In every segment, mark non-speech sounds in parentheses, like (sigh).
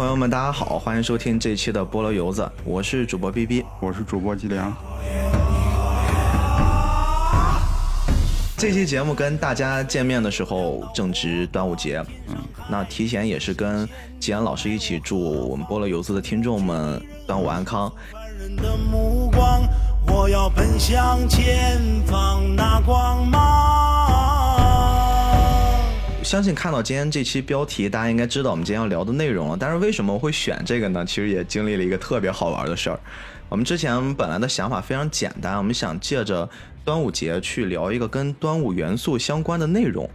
朋友们，大家好，欢迎收听这一期的菠萝油子，我是主播 B B。我是主播吉良。这期节目跟大家见面的时候正值端午节，嗯，那提前也是跟吉安老师一起祝我们菠萝油子的听众们端午安康。人的目光，我要奔向前方那光芒。相信看到今天这期标题，大家应该知道我们今天要聊的内容了。但是为什么我会选这个呢？其实也经历了一个特别好玩的事儿。我们之前本来的想法非常简单，我们想借着端午节去聊一个跟端午元素相关的内容。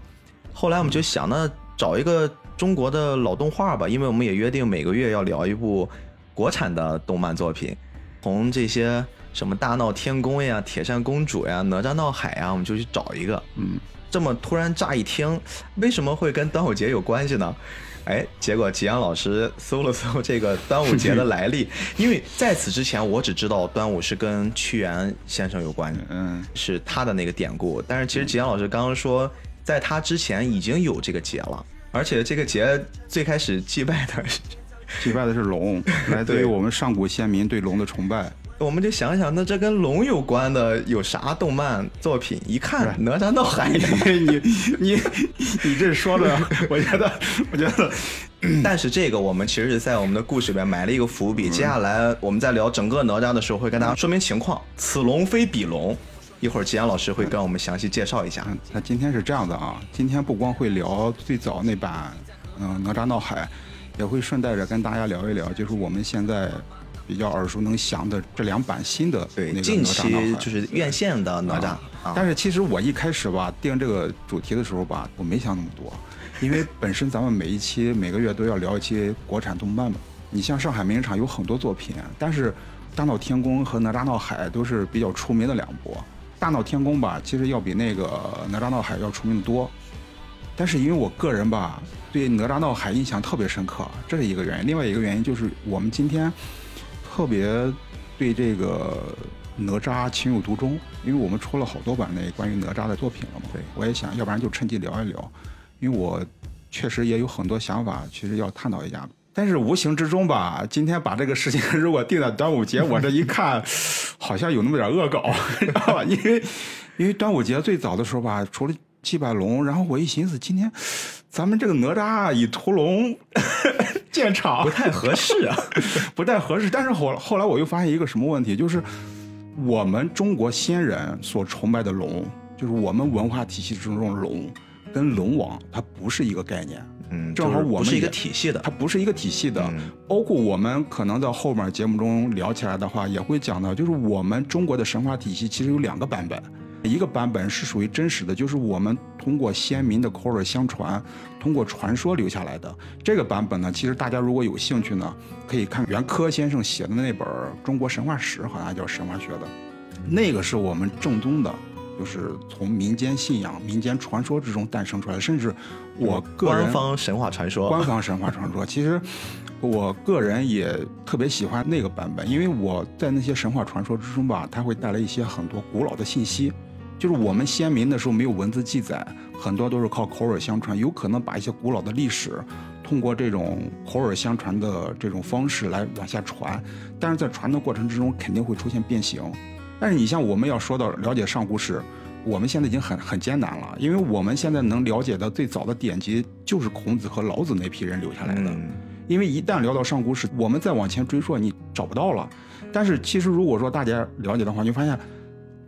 后来我们就想，那找一个中国的老动画吧，因为我们也约定每个月要聊一部国产的动漫作品，从这些什么大闹天宫呀、铁扇公主呀、哪吒闹海呀，我们就去找一个。嗯，这么突然乍一听，为什么会跟端午节有关系呢？(laughs) 哎，结果吉阳老师搜了搜这个端午节的来历，(laughs) 因为在此之前我只知道端午是跟屈原先生有关，嗯，是他的那个典故。但是其实吉阳老师刚刚说，在他之前已经有这个节了，而且这个节最开始祭拜的是，(laughs) 祭拜的是龙，来自于我们上古先民对龙的崇拜。我们就想想，那这跟龙有关的有啥动漫作品？一看哪吒闹海，你 (laughs) 你你这说的，(laughs) 我觉得，我觉得，(laughs) 但是这个我们其实是在我们的故事里面埋了一个伏笔。接下来我们在聊整个哪吒的时候，会跟大家说明情况。此龙非彼龙，一会儿吉安老师会跟我们详细介绍一下。嗯，那今天是这样的啊，今天不光会聊最早那版，嗯，哪吒闹海，也会顺带着跟大家聊一聊，就是我们现在比较耳熟能详的这两版新的那对，个近。期就是院线的哪吒但是其实我一开始吧定这个主题的时候吧，我没想那么多，因为本身咱们每一期每个月都要聊一期国产动漫嘛。你像上海名人场有很多作品，但是《大闹天宫》和《哪吒闹海》都是比较出名的两部。《大闹天宫》吧，其实要比那个《哪吒闹海》要出名的多。但是因为我个人吧，对《哪吒闹海》印象特别深刻，这是一个原因。另外一个原因就是我们今天特别对这个哪吒情有独钟，因为我们出了好多版那关于哪吒的作品了嘛。对，我也想，要不然就趁机聊一聊，因为我确实也有很多想法，其实要探讨一下。但是无形之中吧，今天把这个事情如果定在端午节，我这一看，好像有那么点恶搞，(laughs) 知道吧？因为因为端午节最早的时候吧，除了祭拜龙，然后我一寻思，今天咱们这个哪吒以屠龙 (laughs) 建厂不太合适啊。(laughs) 不太合适。但是后后来我又发现一个什么问题，就是我们中国先人所崇拜的龙，就是我们文化体系之中的龙，跟龙王它不是一个概念。嗯，正好我们不是一个体系的它。不是一个体系的，嗯包括我们可能在后面节目中聊起来的话，也会讲到，就是我们中国的神话体系其实有两个版本，一个版本是属于真实的，就是我们通过先民的口耳相传，通过传说留下来的。这个版本呢，其实大家如果有兴趣呢，可以看袁科先生写的那本《中国神话史》，好像叫神话学的，那个是我们正宗的。就是从民间信仰、民间传说之中诞生出来的，甚至我个人官方神话传说，官方神话传说。其实我个人也特别喜欢那个版本，因为我在那些神话传说之中吧，它会带来一些很多古老的信息。就是我们先民的时候没有文字记载，很多都是靠口耳相传，有可能把一些古老的历史通过这种口耳相传的这种方式来往下传，但是在传的过程之中肯定会出现变形。但是你像我们要说到了解上古史，我们现在已经很很艰难了，因为我们现在能了解的最早的典籍就是孔子和老子那批人留下来的。嗯，因为一旦聊到上古史，我们再往前追溯，你找不到了。但是其实如果说大家了解的话，你会发现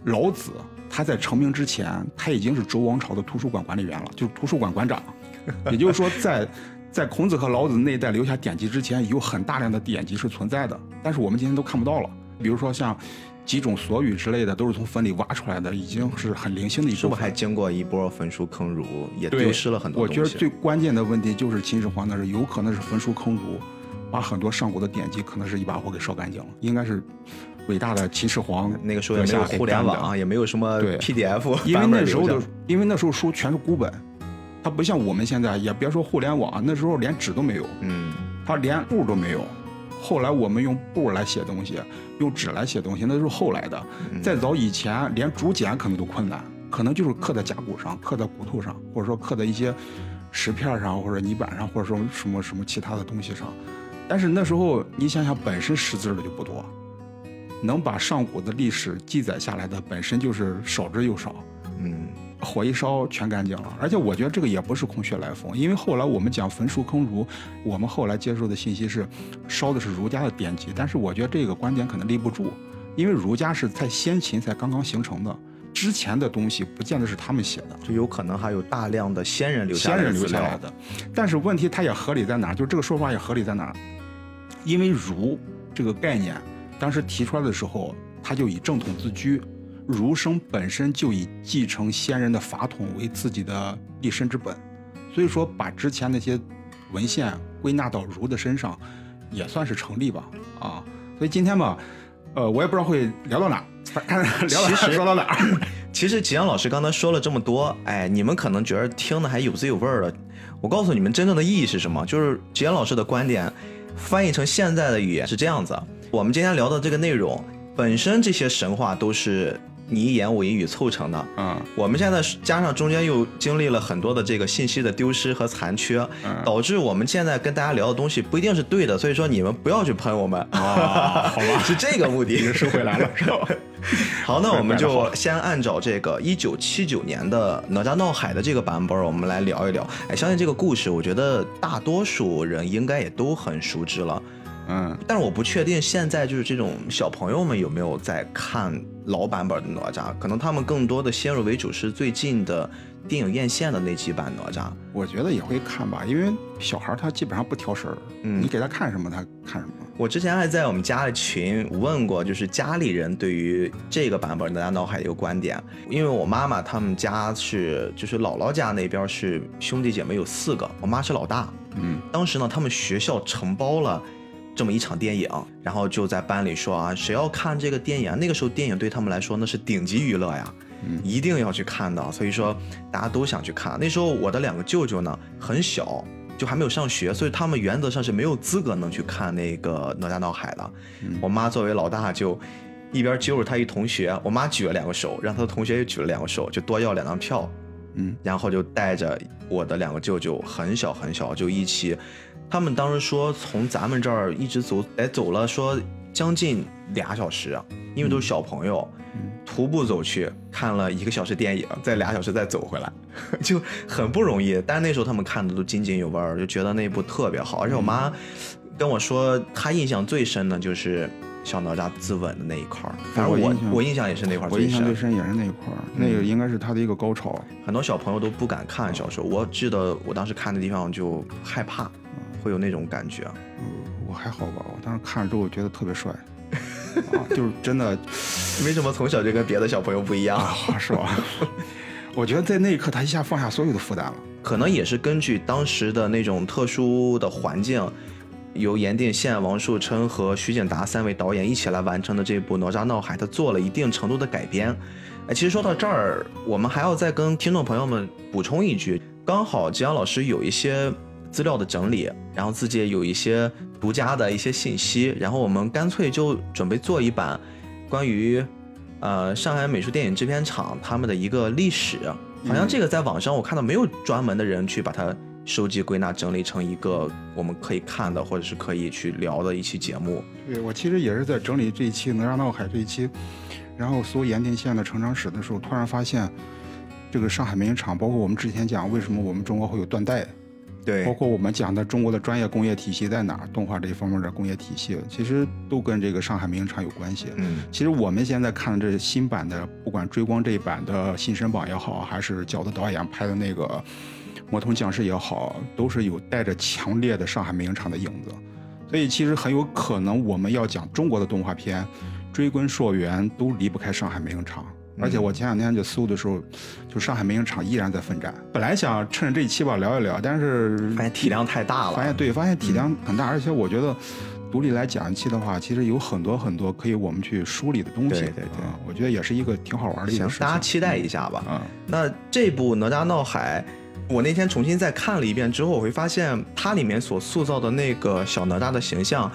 老子他在成名之前，他已经是周王朝的图书馆管理员了，就是图书馆馆长。也就是说在，在孔子和老子那一代留下典籍之前，有很大量的典籍是存在的，但是我们今天都看不到了。比如说像几种所语之类的，都是从坟里挖出来的，已经是很零星的一部分。是不是还经过一波焚书坑儒，也丢失了很多我东西？觉得最关键的问题就是秦始皇那是有可能是焚书坑儒，把很多上古的典籍可能是一把火给烧干净了，应该是伟大的秦始皇那个时候也没有互联网，也没有什么对 PDF 因为那时候的，因为那时候书全是孤本，它不像我们现在，也别说互联网，那时候连纸都没有，嗯，它连布都没有。后来我们用布来写东西，用纸来写东西，那都是后来的。嗯再早以前，连竹简可能都困难，可能就是刻在甲骨上，刻在骨头上，或者说刻在一些石片上，或者泥板上，或者说什么什么其他的东西上。但是那时候你想想，本身识字的就不多，能把上古的历史记载下来的本身就是少之又少。嗯，火一烧全干净了，而且我觉得这个也不是空穴来风，因为后来我们讲焚书坑儒，我们后来接受的信息是烧的是儒家的典籍，但是我觉得这个观点可能立不住，因为儒家是在先秦才刚刚形成的，之前的东西不见得是他们写的。就有可能还有大量的先人留下来的。但是问题它也合理在哪儿？就这个说法也合理在哪儿？因为儒这个概念当时提出来的时候，他就以正统自居，儒生本身就以继承先人的法统为自己的立身之本，所以说把之前那些文献归纳到儒的身上，也算是成立吧。啊，所以今天吧，呃，我也不知道会聊到哪看 (laughs) 聊到哪其实儿说到哪儿。其实吉 (laughs) 阳老师刚才说了这么多，哎，你们可能觉得听的还有滋有味儿了。我告诉你们，真正的意义是什么？就是吉阳老师的观点翻译成现在的语言是这样子：我们今天聊的这个内容，本身这些神话都是你一言我一语凑成的。嗯，我们现在加上中间又经历了很多的这个信息的丢失和残缺，嗯导致我们现在跟大家聊的东西不一定是对的。所以说你们不要去喷我们，啊，好吧，(laughs) 是这个目的。收回来了，是吧？好，那我们就 (laughs) 先按照这个一九七九年的《哪吒闹海》的这个版本，我们来聊一聊。哎，相信这个故事，我觉得大多数人应该也都很熟知了。嗯。但是我不确定现在就是这种小朋友们有没有在看老版本的哪吒，可能他们更多的先入为主是最近的电影院线的那几版哪吒。我觉得也会看吧，因为小孩他基本上不挑食儿，嗯你给他看什么他看什么。我之前还在我们家的群问过，就是家里人对于这个版本的《哪吒闹海》的一个观点，因为我妈妈他们家是就是姥姥家那边是兄弟姐妹有四个，我妈是老大，嗯当时呢他们学校承包了。这么一场电影，然后就在班里说啊，谁要看这个电影？那个时候电影对他们来说那是顶级娱乐呀，嗯一定要去看的。所以说大家都想去看。那时候我的两个舅舅呢很小，就还没有上学，所以他们原则上是没有资格能去看那个哪吒闹海的。嗯我妈作为老大就一边揪着他一同学，我妈举了两个手，让他的同学也举了两个手，就多要两张票，嗯然后就带着我的两个舅舅，很小很小就一起。他们当时说从咱们这儿一直走，哎，走了说将近俩小时，啊因为都是小朋友，嗯徒步走去看了一个小时电影，再俩小时再走回来，(laughs) 就很不容易。但是那时候他们看的都津津有味儿，就觉得那部特别好。而且我妈跟我说，她印象最深的就是小哪吒自刎的那一块儿。反正我我印象也是那块儿我印象最深。深也是那一块儿，那个应该是他的一个高潮。很多小朋友都不敢看，小时候我记得我当时看的地方就害怕，会有那种感觉。嗯，我还好吧，我当时看了之后觉得特别帅，啊，就是真的 (laughs) 为什么从小就跟别的小朋友不一样？啊，是吧？(laughs) 我觉得在那一刻他一下放下所有的负担了。可能也是根据当时的那种特殊的环境，由严定宪、王树琛和徐景达三位导演一起来完成的这部《哪吒闹海》，他做了一定程度的改编。哎，其实说到这儿，我们还要再跟听众朋友们补充一句，刚好吉阳老师有一些资料的整理，然后自己也有一些独家的一些信息，然后我们干脆就准备做一版关于呃上海美术电影制片厂他们的一个历史。好像这个在网上我看到没有专门的人去把它收集归纳整理成一个我们可以看的或者是可以去聊的一期节目。对我其实也是在整理这一期《哪吒闹海》这一期，然后搜盐田县的成长史的时候，突然发现，这个上海美影厂，包括我们之前讲为什么我们中国会有断代，对包括我们讲的中国的专业工业体系在哪儿，动画这一方面的工业体系，其实都跟这个上海美影厂有关系。嗯其实我们现在看的这新版的，不管追光这一版的《新神榜》也好，还是饺子导演拍的那个《魔童降世》也好，都是有带着强烈的上海美影厂的影子。所以其实很有可能我们要讲中国的动画片，追根溯源都离不开上海美影厂。而且我前两天就搜的时候，就上海美影厂依然在奋战。本来想趁着这一期吧聊一聊，但是发现体量太大了。发现对，发现体量很大，而且我觉得独立来讲一期的话，其实有很多很多可以我们去梳理的东西。对对对啊我觉得也是一个挺好玩的一行个事，情。大家期待一下吧。嗯，那这部《哪吒闹海》，我那天重新再看了一遍之后，我会发现它里面所塑造的那个小哪吒的形象，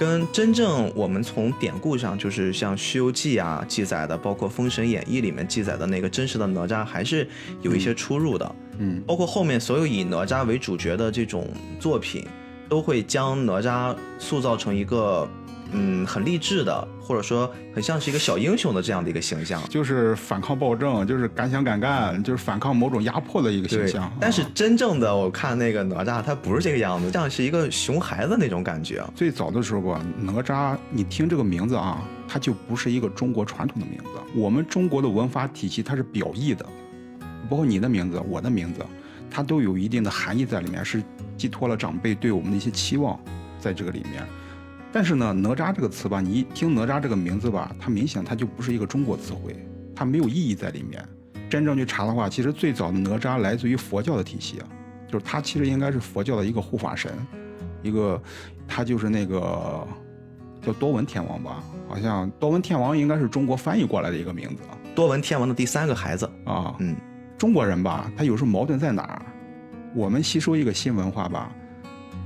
跟真正我们从典故上，就是像《西游记》啊记载的，包括《封神演义》里面记载的那个真实的哪吒，还是有一些出入的。嗯包括后面所有以哪吒为主角的这种作品，都会将哪吒塑造成一个嗯很励志的，或者说很像是一个小英雄的这样的一个形象。就是反抗暴政，就是敢想敢干，就是反抗某种压迫的一个形象。，但是啊真正的我看那个哪吒，他不是这个样子，像是一个熊孩子那种感觉。最早的时候吧，哪吒，你听这个名字啊，它就不是一个中国传统的名字。我们中国的文化体系它是表意的，包括你的名字、我的名字，它都有一定的含义在里面，是寄托了长辈对我们的一些期望在这个里面。但是呢，哪吒这个词吧，你一听哪吒这个名字吧，它明显它就不是一个中国词汇，它没有意义在里面。真正去查的话，其实最早的哪吒来自于佛教的体系啊，就是他其实应该是佛教的一个护法神，一个他就是那个叫多闻天王吧，好像多闻天王应该是中国翻译过来的一个名字多闻天王的第三个孩子，啊。嗯，中国人吧，他有时候矛盾在哪儿？我们吸收一个新文化吧，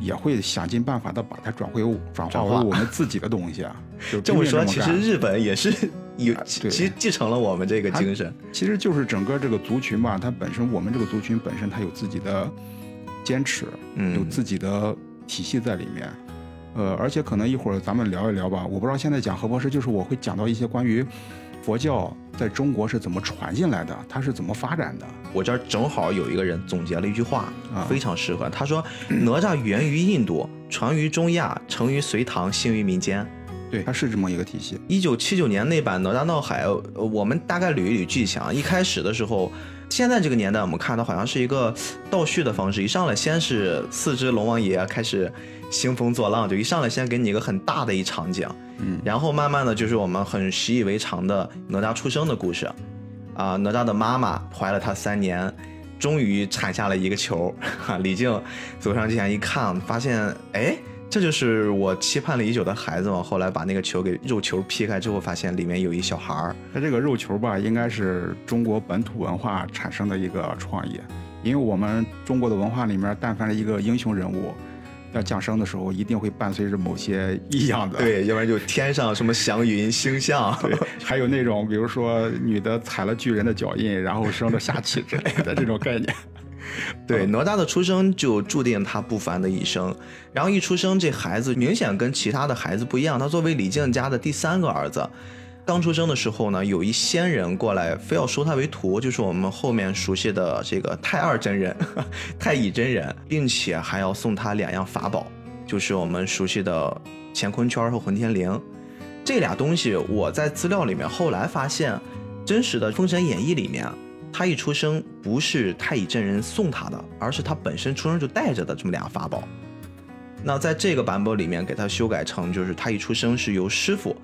也会想尽办法的把它转回转化为我们自己的东西啊。(laughs) 就这么说，其实日本也是有，对其实继承了我们这个精神。其实就是整个这个族群吧，它本身我们这个族群本身它有自己的坚持，嗯有自己的体系在里面。呃，而且可能一会儿咱们聊一聊吧，我不知道现在讲何博士，就是我会讲到一些关于佛教在中国是怎么传进来的，它是怎么发展的。我这儿正好有一个人总结了一句话，啊非常适合。他说：“哪吒源于印度，传于中亚，成于隋唐，兴于民间。”对，它是这么一个体系。一九七九年那版《哪吒闹海》，呃我们大概捋一捋剧情啊。一开始的时候，现在这个年代我们看到好像是一个倒叙的方式，一上来先是四只龙王爷开始兴风作浪，就一上来先给你一个很大的一场景，嗯，然后慢慢的就是我们很习以为常的哪吒出生的故事，啊，哪吒的妈妈怀了他三年。终于产下了一个球，哈，李靖走上前一看，发现，哎，这就是我期盼了已久的孩子嘛。后来把那个球给肉球劈开之后，发现里面有一小孩儿。它这个肉球吧，应该是中国本土文化产生的一个创意，因为我们中国的文化里面，但凡是一个英雄人物要降生的时候，一定会伴随着某些异样的。对，要不然就天上什么祥云星象，(laughs) 对，还有那种比如说女的踩了巨人的脚印，然后生了下气之类的这种概念。(laughs) 对，哪吒的出生就注定他不凡的一生。然后一出生，这孩子明显跟其他的孩子不一样。他作为李靖家的第三个儿子，刚出生的时候呢，有一仙人过来，非要收他为徒，就是我们后面熟悉的这个太二真人、(laughs) 太乙真人，并且还要送他两样法宝，就是我们熟悉的乾坤圈和混天绫。这俩东西我在资料里面后来发现，真实的《封神演义》里面，他一出生不是太乙真人送他的，而是他本身出生就带着的这么俩法宝。那在这个版本里面给他修改成，就是他一出生是由师傅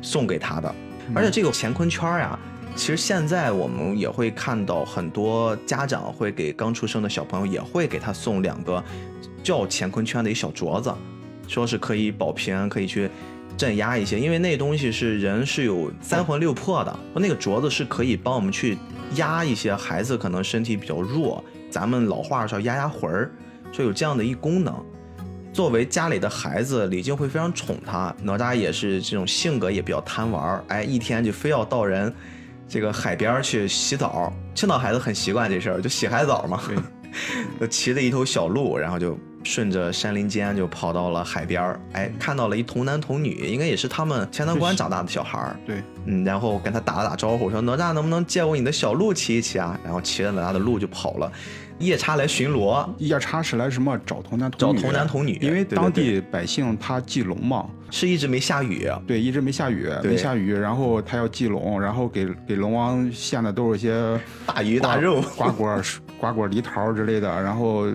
送给他的，而且这个乾坤圈呀、其实现在我们也会看到很多家长会给刚出生的小朋友也会给他送两个叫乾坤圈的一小镯子，说是可以保平安，可以去镇压一些，因为那东西是人是有三魂六魄的，那个镯子是可以帮我们去压一些孩子可能身体比较弱，咱们老话叫压压魂儿，说有这样的一功能。作为家里的孩子，李靖会非常宠他，哪吒也是这种性格也比较贪玩儿，哎，一天就非要到人这个海边儿去洗澡。青岛孩子很习惯这事儿，就洗海澡嘛。对，(laughs) 就骑着一头小鹿，然后就顺着山林间就跑到了海边儿，哎，看到了一童男童女，应该也是他们乾南关长大的小孩儿。对，嗯，然后跟他打了打招呼，说哪吒能不能借我你的小鹿骑一骑啊？然后骑着哪吒的鹿就跑了。夜叉来巡逻，夜叉是来什么找童男童女？找童男童女因为当地百姓他祭龙嘛，是一直没下雨，对，一直没下雨，对没下雨，然后他要祭龙，然后给给龙王献的都是一些大鱼大肉。瓜果、瓜果梨桃之类的，然后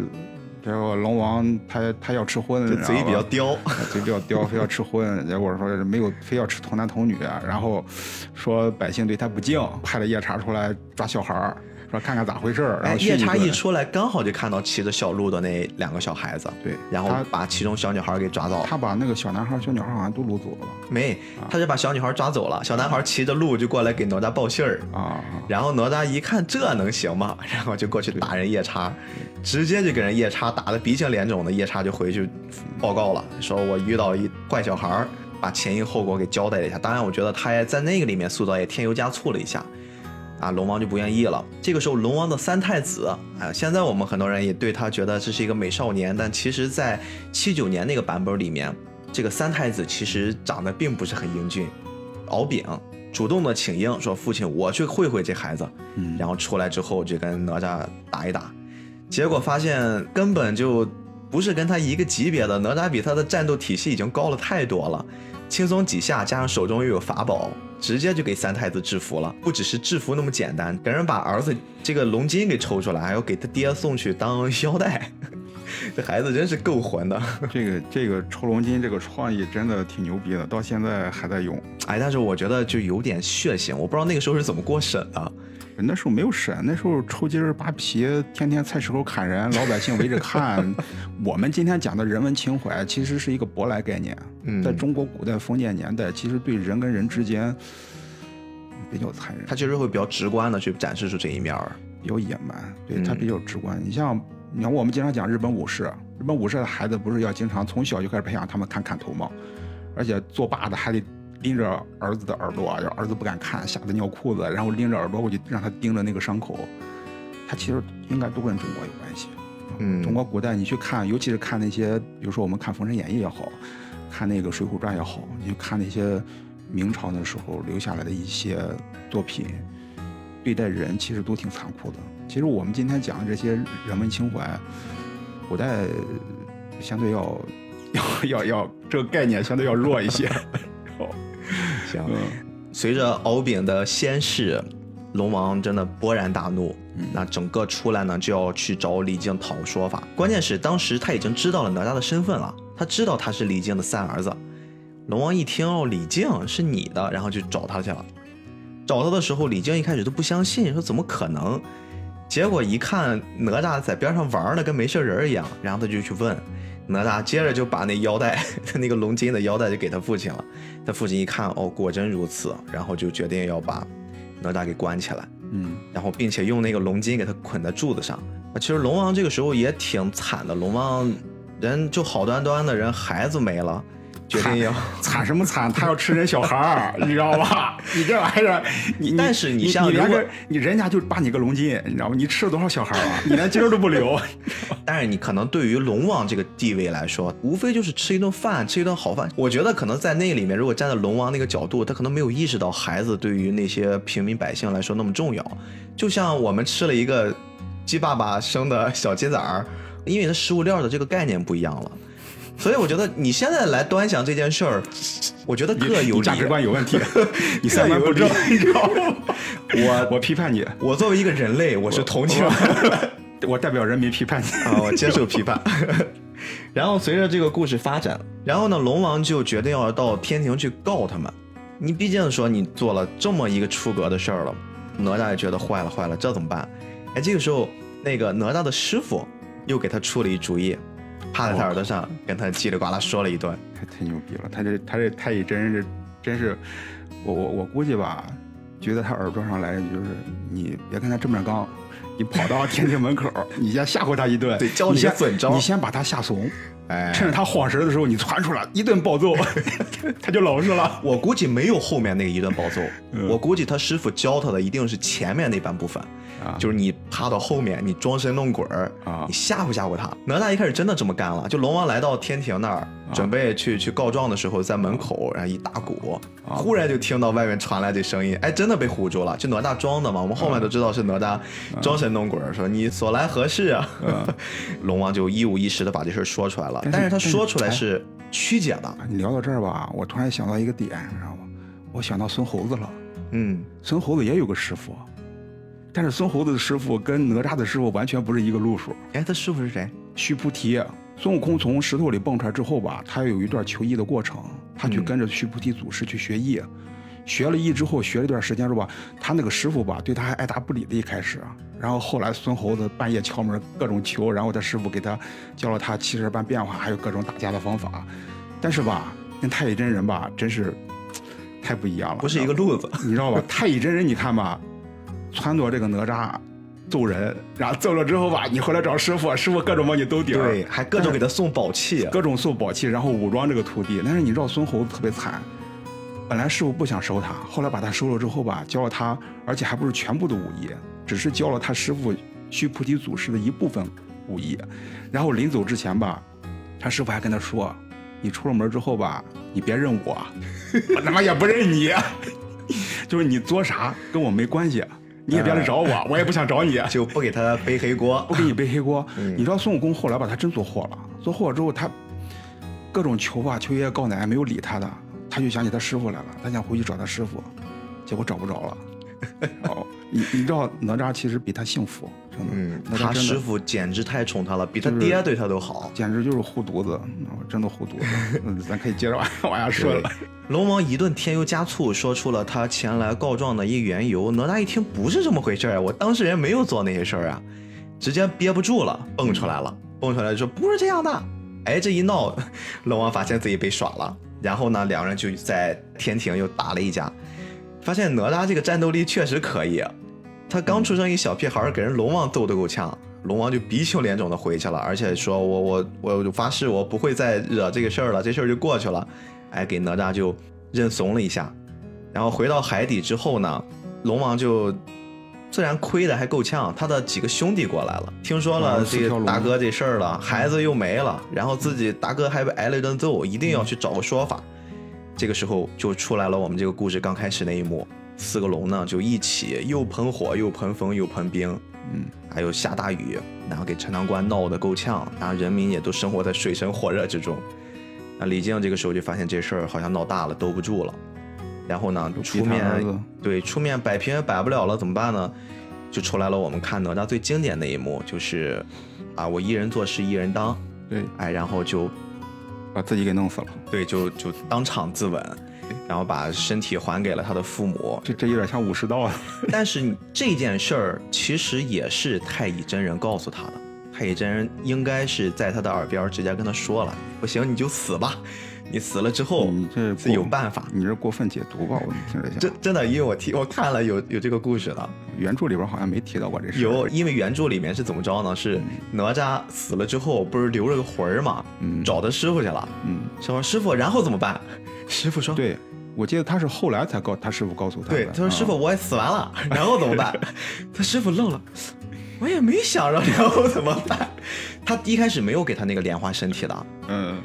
然后龙王他他要吃荤，就嘴比较刁，(laughs) 嘴比较刁，非要吃荤，结果说没有非要吃童男童女，然后说百姓对他不敬，派了夜叉出来抓小孩儿，说看看咋回事儿，然哎，后夜叉一出来，刚好就看到骑着小鹿的那两个小孩子，对，然后他把其中小女孩给抓到了。他把那个小男孩、小女孩好像都掳走了吧？没，他就把小女孩抓走了，小男孩骑着鹿就过来给哪吒报信儿。啊，然后哪吒一看这能行吗？(laughs) 然后就过去打人夜叉，直接就给人夜叉打得鼻青脸肿的。夜叉就回去报告了，说我遇到一坏小孩儿，把前因后果给交代了一下。当然，我觉得他也在那个里面塑造也添油加醋了一下。啊，龙王就不愿意了。这个时候，龙王的三太子，啊，现在我们很多人也对他觉得这是一个美少年，但其实，在七九年那个版本里面，这个三太子其实长得并不是很英俊。敖丙主动的请缨说：“父亲，我去会会这孩子。”嗯然后出来之后就跟哪吒打一打，结果发现根本就不是跟他一个级别的，哪吒比他的战斗体系已经高了太多了，轻松几下加上手中又有法宝，直接就给三太子制服了。不只是制服那么简单，给人把儿子这个龙筋给抽出来，还要给他爹送去当腰带，(laughs) 这孩子真是够混的。(laughs) 这个这个抽龙筋这个创意真的挺牛逼的，到现在还在用。哎，但是我觉得就有点血腥，我不知道那个时候是怎么过审的。那时候没有审，那时候抽筋儿扒皮，天天菜市口砍人，老百姓围着看。(laughs) 我们今天讲的人文情怀，其实是一个舶来概念。嗯在中国古代封建年代，其实对人跟人之间比较残忍，他其实会比较直观的去展示出这一面儿。比较野蛮，对嗯他比较直观。你像，你看我们经常讲日本武士，日本武士的孩子不是要经常从小就开始培养他们看砍头吗？而且做爸的还得拎着儿子的耳朵，让儿子不敢看，吓得尿裤子，然后拎着耳朵过去让他盯着那个伤口。他其实应该都跟中国有关系。嗯，中国古代你去看，尤其是看那些，比如说我们看《封神演义》也好，看那个《水浒传》也好，你就看那些明朝那时候留下来的一些作品，对待人其实都挺残酷的。其实我们今天讲的这些人文情怀，古代相对要 (laughs) 要要要这个概念相对要弱一些。(laughs) (laughs) 行。嗯随着敖丙的仙逝，龙王真的勃然大怒。嗯那整个出来呢，就要去找李靖讨说法。关键是当时他已经知道了哪吒的身份了，他知道他是李靖的三儿子。龙王一听哦，李靖是你的，然后就找他去了。找他的时候，李靖一开始都不相信，说怎么可能？结果一看哪吒在边上玩的，跟没事人一样，然后他就去问哪吒，接着就把那腰带，(laughs) 那个龙筋的腰带就给他父亲了。他父亲一看，哦，果真如此，然后就决定要把哪吒给关起来。嗯，然后并且用那个龙筋给他捆在柱子上。啊，其实龙王这个时候也挺惨的，龙王人就好端端的人孩子没了，决定要。惨什么惨？他要吃人小孩儿，(laughs) 你知道吧？你这玩意儿，你但是你你像如果你连个你人家就扒你个龙筋，你知道吗？你吃了多少小孩儿啊？你连筋儿都不留。(laughs) 但是你可能对于龙王这个地位来说，无非就是吃一顿饭，吃一顿好饭。我觉得可能在那里面，如果站在龙王那个角度，他可能没有意识到孩子对于那些平民百姓来说那么重要。就像我们吃了一个鸡爸爸生的小鸡仔儿，因为它食物链的这个概念不一样了。所以我觉得你现在来端详这件事儿，我觉得各有。你价值观有问题，(laughs) 你三观不正？我我批判你，我作为一个人类，我是同情。我代表人民批判你。(laughs) 啊，我接受批判。(laughs) 然后随着这个故事发展，然后呢，龙王就决定要到天庭去告他们。你毕竟说你做了这么一个出格的事儿了，哪吒也觉得坏了坏了，这怎么办？哎，这个时候那个哪吒的师傅又给他出了一主意，趴在他耳朵上跟他叽里呱啦说了一顿。太太牛逼了，他这他这太乙真是真是，我我我估计吧，觉得他耳朵上来一句就是你别跟他正面刚，你跑到天庭门口，你先吓唬他一顿，对教你损招你先把他吓怂，哎，趁着他晃神的时候你窜出来一顿暴揍，(laughs) 他就老实了。我估计没有后面那个一顿暴揍，嗯我估计他师傅教他的一定是前面那半部分。啊就是你趴到后面，你装神弄鬼儿啊你吓唬吓唬他。哪吒一开始真的这么干了，就龙王来到天庭那儿，啊准备去去告状的时候，在门口然后一打鼓，忽然就听到外面传来这声音，哎，真的被唬住了，就哪吒装的嘛。我们后面都知道是哪吒装神弄鬼，说你所来何事啊？(laughs) 龙王就一五一十的把这事儿说出来了，但是他说出来是是曲解的，你聊到这儿吧，我突然想到一个点，你知道吗？我想到孙猴子了。嗯，孙猴子也有个师傅，但是孙猴子的师傅跟哪吒的师傅完全不是一个路数。哎，他师傅是谁？须菩提，孙悟空从石头里蹦出来之后吧，他有一段求艺的过程，他去嗯跟着须菩提祖师去学艺，学了艺之后，学了一段时间之后吧，他那个师傅吧对他还爱答不理的，一开始，然后后来孙猴子半夜敲门各种求，然后他师傅给他教了他七十二般变化，还有各种打架的方法，但是吧，跟太乙真人吧真是太不一样了，不是一个路子。你知道吧？太乙真人，你看吧，撺掇这个哪吒揍人，然后揍了之后吧，你回来找师傅，师傅各种帮你兜底儿，对，还各种给他送宝器。(laughs) 各种送宝器，然后武装这个徒弟。但是你知道孙猴子特别惨，本来师傅不想收他，后来把他收了之后吧，教了他，而且还不是全部的武艺，只是教了他师傅须菩提祖师的一部分武艺。然后临走之前吧，他师傅还跟他说：“你出了门之后吧，你别认我，我他妈也不认你，(laughs) 就是你做啥跟我没关系，你也别来找我，我也不想找你。(laughs) ”就不给他背黑锅不。给你背黑锅。(laughs) 你知道孙悟空后来吧，他真做祸了。做祸了之后，他各种求啊求爷爷告奶奶没有理他的，他就想起他师傅来了，他想回去找他师傅，结果找不着了。(laughs) 哦，你你知道哪吒其实比他幸福，真的。嗯，哪吒真的他师傅简直太宠他了，比他爹对他都好。简直就是护犊子，嗯真的护犊子。嗯，咱可以接着往往下说了。龙王一顿添油加醋，说出了他前来告状的一缘由。哪吒一听不是这么回事儿啊，我当事人没有做那些事儿啊，直接憋不住了，蹦出来了，蹦出来说不是这样的。哎，这一闹，龙王发现自己被耍了，然后呢，两人就在天庭又打了一架，发现哪吒这个战斗力确实可以。他刚出生一小屁孩儿，给人龙王揍得够呛，龙王就鼻青脸肿的回去了，而且说我我我就发誓我不会再惹这个事儿了，这事儿就过去了。哎，给哪吒就认怂了一下。然后回到海底之后呢，龙王就自然亏的还够呛，他的几个兄弟过来了，听说了这个大哥这事儿了，孩子又没了，然后自己大哥还被挨了一顿揍，一定要去找个说法。这个时候就出来了我们这个故事刚开始那一幕，四个龙呢就一起又喷火又喷风又喷冰，嗯，还有下大雨，然后给陈塘关闹得够呛，然后人民也都生活在水深火热之中。那李靖这个时候就发现这事儿好像闹大了，兜不住了，然后呢出面对出面摆平也摆不了了，怎么办呢？就出来了我们看哪吒最经典的一幕，就是啊我一人做事一人当，对，哎，然后就把自己给弄死了。对就就当场自刎，然后把身体还给了他的父母，这这有点像武士道啊。(laughs) 但是这件事儿其实也是太乙真人告诉他的。太乙真人应该是在他的耳边直接跟他说了：“不行，你就死吧。你死了之后你这是有办法。你这过分解读吧？我听着像。真真的，因为我听我看了有有这个故事的，原著里边好像没提到过这事。有，因为原著里面是怎么着呢？是哪吒死了之后不是留了个魂儿嘛，嗯找他师傅去了，嗯，说师傅，然后怎么办？师傅说，对，我记得他是后来才告他师傅告诉他的。对，他说师傅，啊，我也死完了，(laughs) 然后怎么办？(laughs) 他师傅愣了，我也没想着然后怎么办。(laughs) 他一开始没有给他那个莲花身体的，嗯，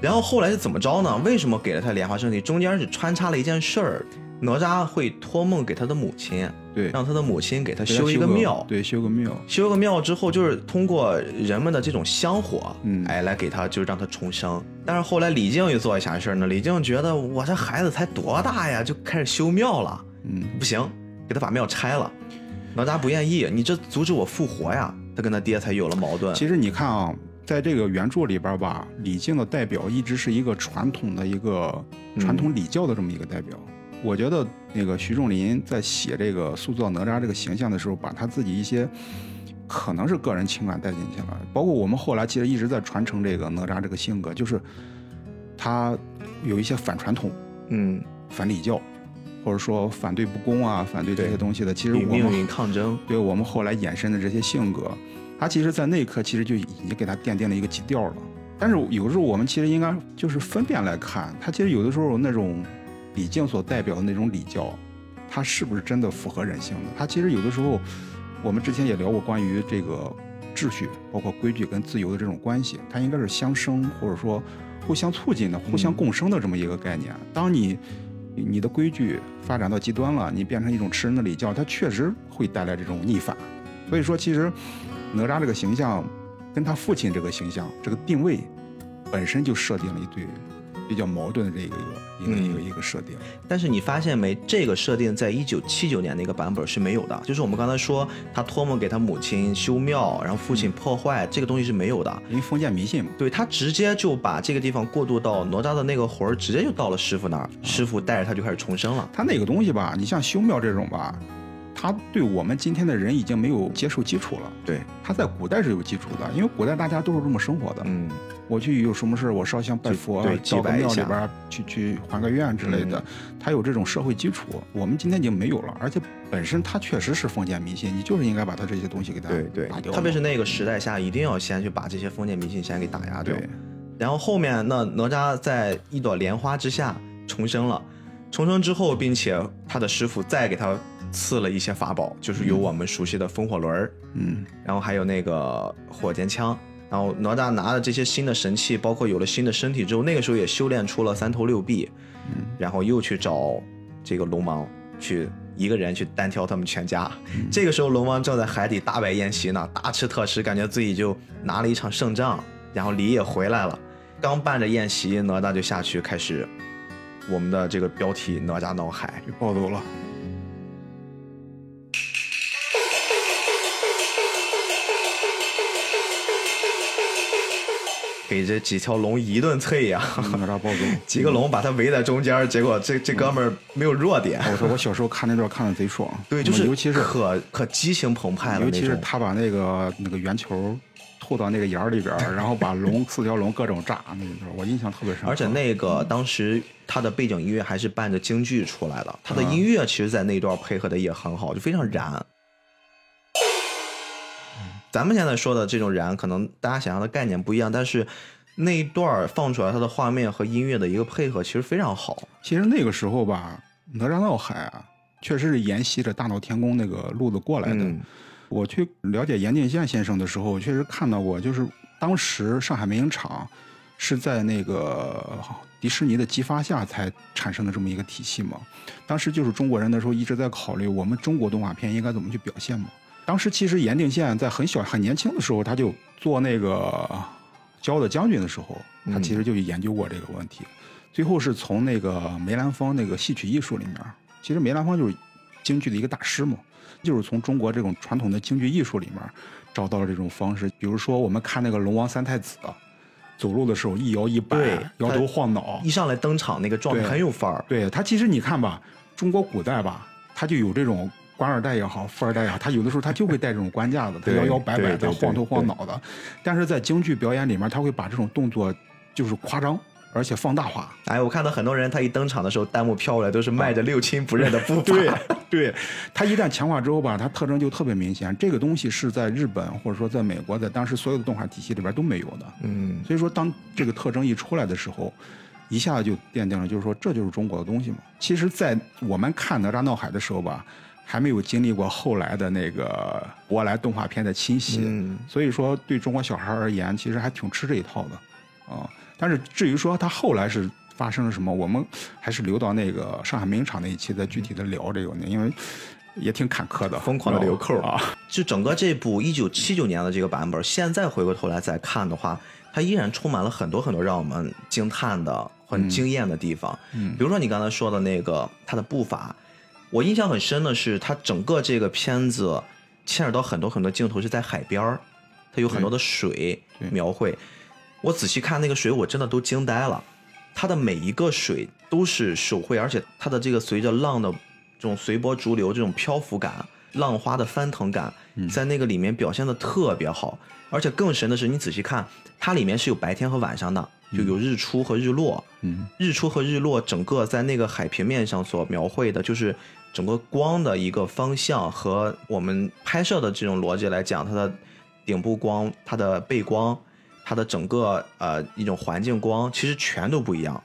然后后来是怎么着呢？为什么给了他莲花身体？中间是穿插了一件事儿，哪吒会托梦给他的母亲，对，让他的母亲给他修一个庙。对，修个庙。修个庙之后，就是通过人们的这种香火，嗯哎，来给他就让他重生。但是后来李靖又做一啥事儿呢？李靖觉得我这孩子才多大呀，就开始修庙了。嗯，不行，给他把庙拆了。哪吒不愿意，你这阻止我复活呀！他跟他爹才有了矛盾。其实你看啊，在这个原著里边吧，李靖的代表一直是一个传统的一个传统礼教的这么一个代表。我觉得那个徐仲林在写这个塑造哪吒这个形象的时候，把他自己一些可能是个人情感带进去了，包括我们后来其实一直在传承这个哪吒这个性格，就是他有一些反传统、嗯，反礼教，或者说反对不公啊、反对这些东西的。其实我们抗争。对我们后来衍生的这些性格，他其实，在那一刻其实就已经给他奠定了一个基调了。但是有时候我们其实应该就是分辨来看，他其实有的时候那种李靖所代表的那种礼教，它是不是真的符合人性的？它其实有的时候，我们之前也聊过关于这个秩序，包括规矩跟自由的这种关系，它应该是相生或者说互相促进的、互相共生的这么一个概念。当你你的规矩发展到极端了，你变成一种吃人的礼教，它确实会带来这种逆反。所以说，其实哪吒这个形象跟他父亲这个形象这个定位本身就设定了一对比较矛盾的这个一个一个一个一个设定。但是你发现没，这个设定在一九七九年那个版本是没有的。就是我们刚才说，他托梦给他母亲修庙，然后父亲破坏，这个东西是没有的。因为封建迷信嘛，对他直接就把这个地方过渡到哪吒的那个魂儿，直接就到了师傅那儿，师傅带着他就开始重生了。他那个东西吧，你像修庙这种吧，他对我们今天的人已经没有接受基础了。对，他在古代是有基础的，因为古代大家都是这么生活的。嗯，我去有什么事儿，我烧香拜佛，对到庙里边去去还个愿之类的，它有这种社会基础。我们今天已经没有了，而且本身他确实是封建迷信，你就是应该把他这些东西给他对对打，掉。特别是那个时代下，一定要先去把这些封建迷信先给打压掉。对，然后后面那哪吒在一朵莲花之下重生了，重生之后，并且他的师傅再给他赐了一些法宝，就是有我们熟悉的风火轮，嗯然后还有那个火箭枪。然后哪吒拿了这些新的神器，包括有了新的身体之后，那个时候也修炼出了三头六臂，然后又去找这个龙王去一个人去单挑他们全家。这个时候龙王正在海底大摆宴席呢，大吃特吃，感觉自己就拿了一场胜仗。然后李也回来了，刚办着宴席，哪吒就下去开始我们的这个标题哪吒闹海。就暴走了。给这几条龙一顿啐呀、哪吒暴走。(laughs) 几个龙把他围在中间，结果这这哥们儿没有弱点。我说我小时候看那段看的贼爽，对，就是尤其是可可激情澎湃了尤。其是他把那个那个圆球吐到那个眼儿里边，然后把龙 (laughs) 四条龙各种炸，那一段我印象特别深。而且那个当时他的背景音乐还是伴着京剧出来的，他的音乐其实，在那段配合的也很好，就非常燃。咱们现在说的这种燃，可能大家想象的概念不一样，但是那一段放出来，它的画面和音乐的一个配合其实非常好。其实那个时候吧，哪吒闹海啊，确实是沿袭着大闹天宫那个路子过来的。嗯我去了解严定宪先生的时候，我确实看到过，就是当时上海美影厂是在那个迪士尼的激发下才产生的这么一个体系嘛。当时就是中国人的时候一直在考虑我们中国动画片应该怎么去表现嘛。当时其实严定宪在很小很年轻的时候，他就做那个骄傲的将军的时候，他其实就研究过这个问题。最后是从那个梅兰芳那个戏曲艺术里面，其实梅兰芳就是京剧的一个大师嘛，就是从中国这种传统的京剧艺术里面找到了这种方式。比如说我们看那个龙王三太子走路的时候一摇一摆对，摇头晃脑一，上来登场那个状态很有范儿。对他其实你看吧，中国古代吧，他就有这种官二代也好，富二代也好，他有的时候他就会带这种官架子，他摇摇摆摆的，晃头晃脑的。但是在京剧表演里面，他会把这种动作就是夸张，而且放大化。哎，我看到很多人他一登场的时候，弹幕飘过来都是迈着六亲不认的步 (laughs) 伐。对对，他一旦强化之后吧，他特征就特别明显。这个东西是在日本或者说在美国，在当时所有的动画体系里边都没有的。嗯，所以说，当这个特征一出来的时候，一下子就奠定了，就是说这就是中国的东西嘛。其实，在我们看《哪吒闹海》的时候吧，还没有经历过后来的那个舶来动画片的侵袭，嗯。所以说对中国小孩而言，其实还挺吃这一套的。啊。但是至于说他后来是发生了什么，我们还是留到那个上海美影厂那一期再具体的聊这个，因为也挺坎坷的，疯狂的留扣。啊。就整个这部一九七九年的这个版本，现在回过头来再看的话，它依然充满了很多很多让我们惊叹的、很惊艳的地方。嗯。比如说你刚才说的那个它的步伐，我印象很深的是，它整个这个片子牵扯到很多很多镜头是在海边儿，它有很多的水描绘。我仔细看那个水，我真的都惊呆了。它的每一个水都是手绘，而且它的这个随着浪的这种随波逐流、这种漂浮感、浪花的翻腾感，在那个里面表现的特别好。而且更神的是，你仔细看，它里面是有白天和晚上的，就有日出和日落。嗯日出和日落整个在那个海平面上所描绘的，就是整个光的一个方向和我们拍摄的这种逻辑来讲，它的顶部光、它的背光、它的整个呃一种环境光，其实全都不一样。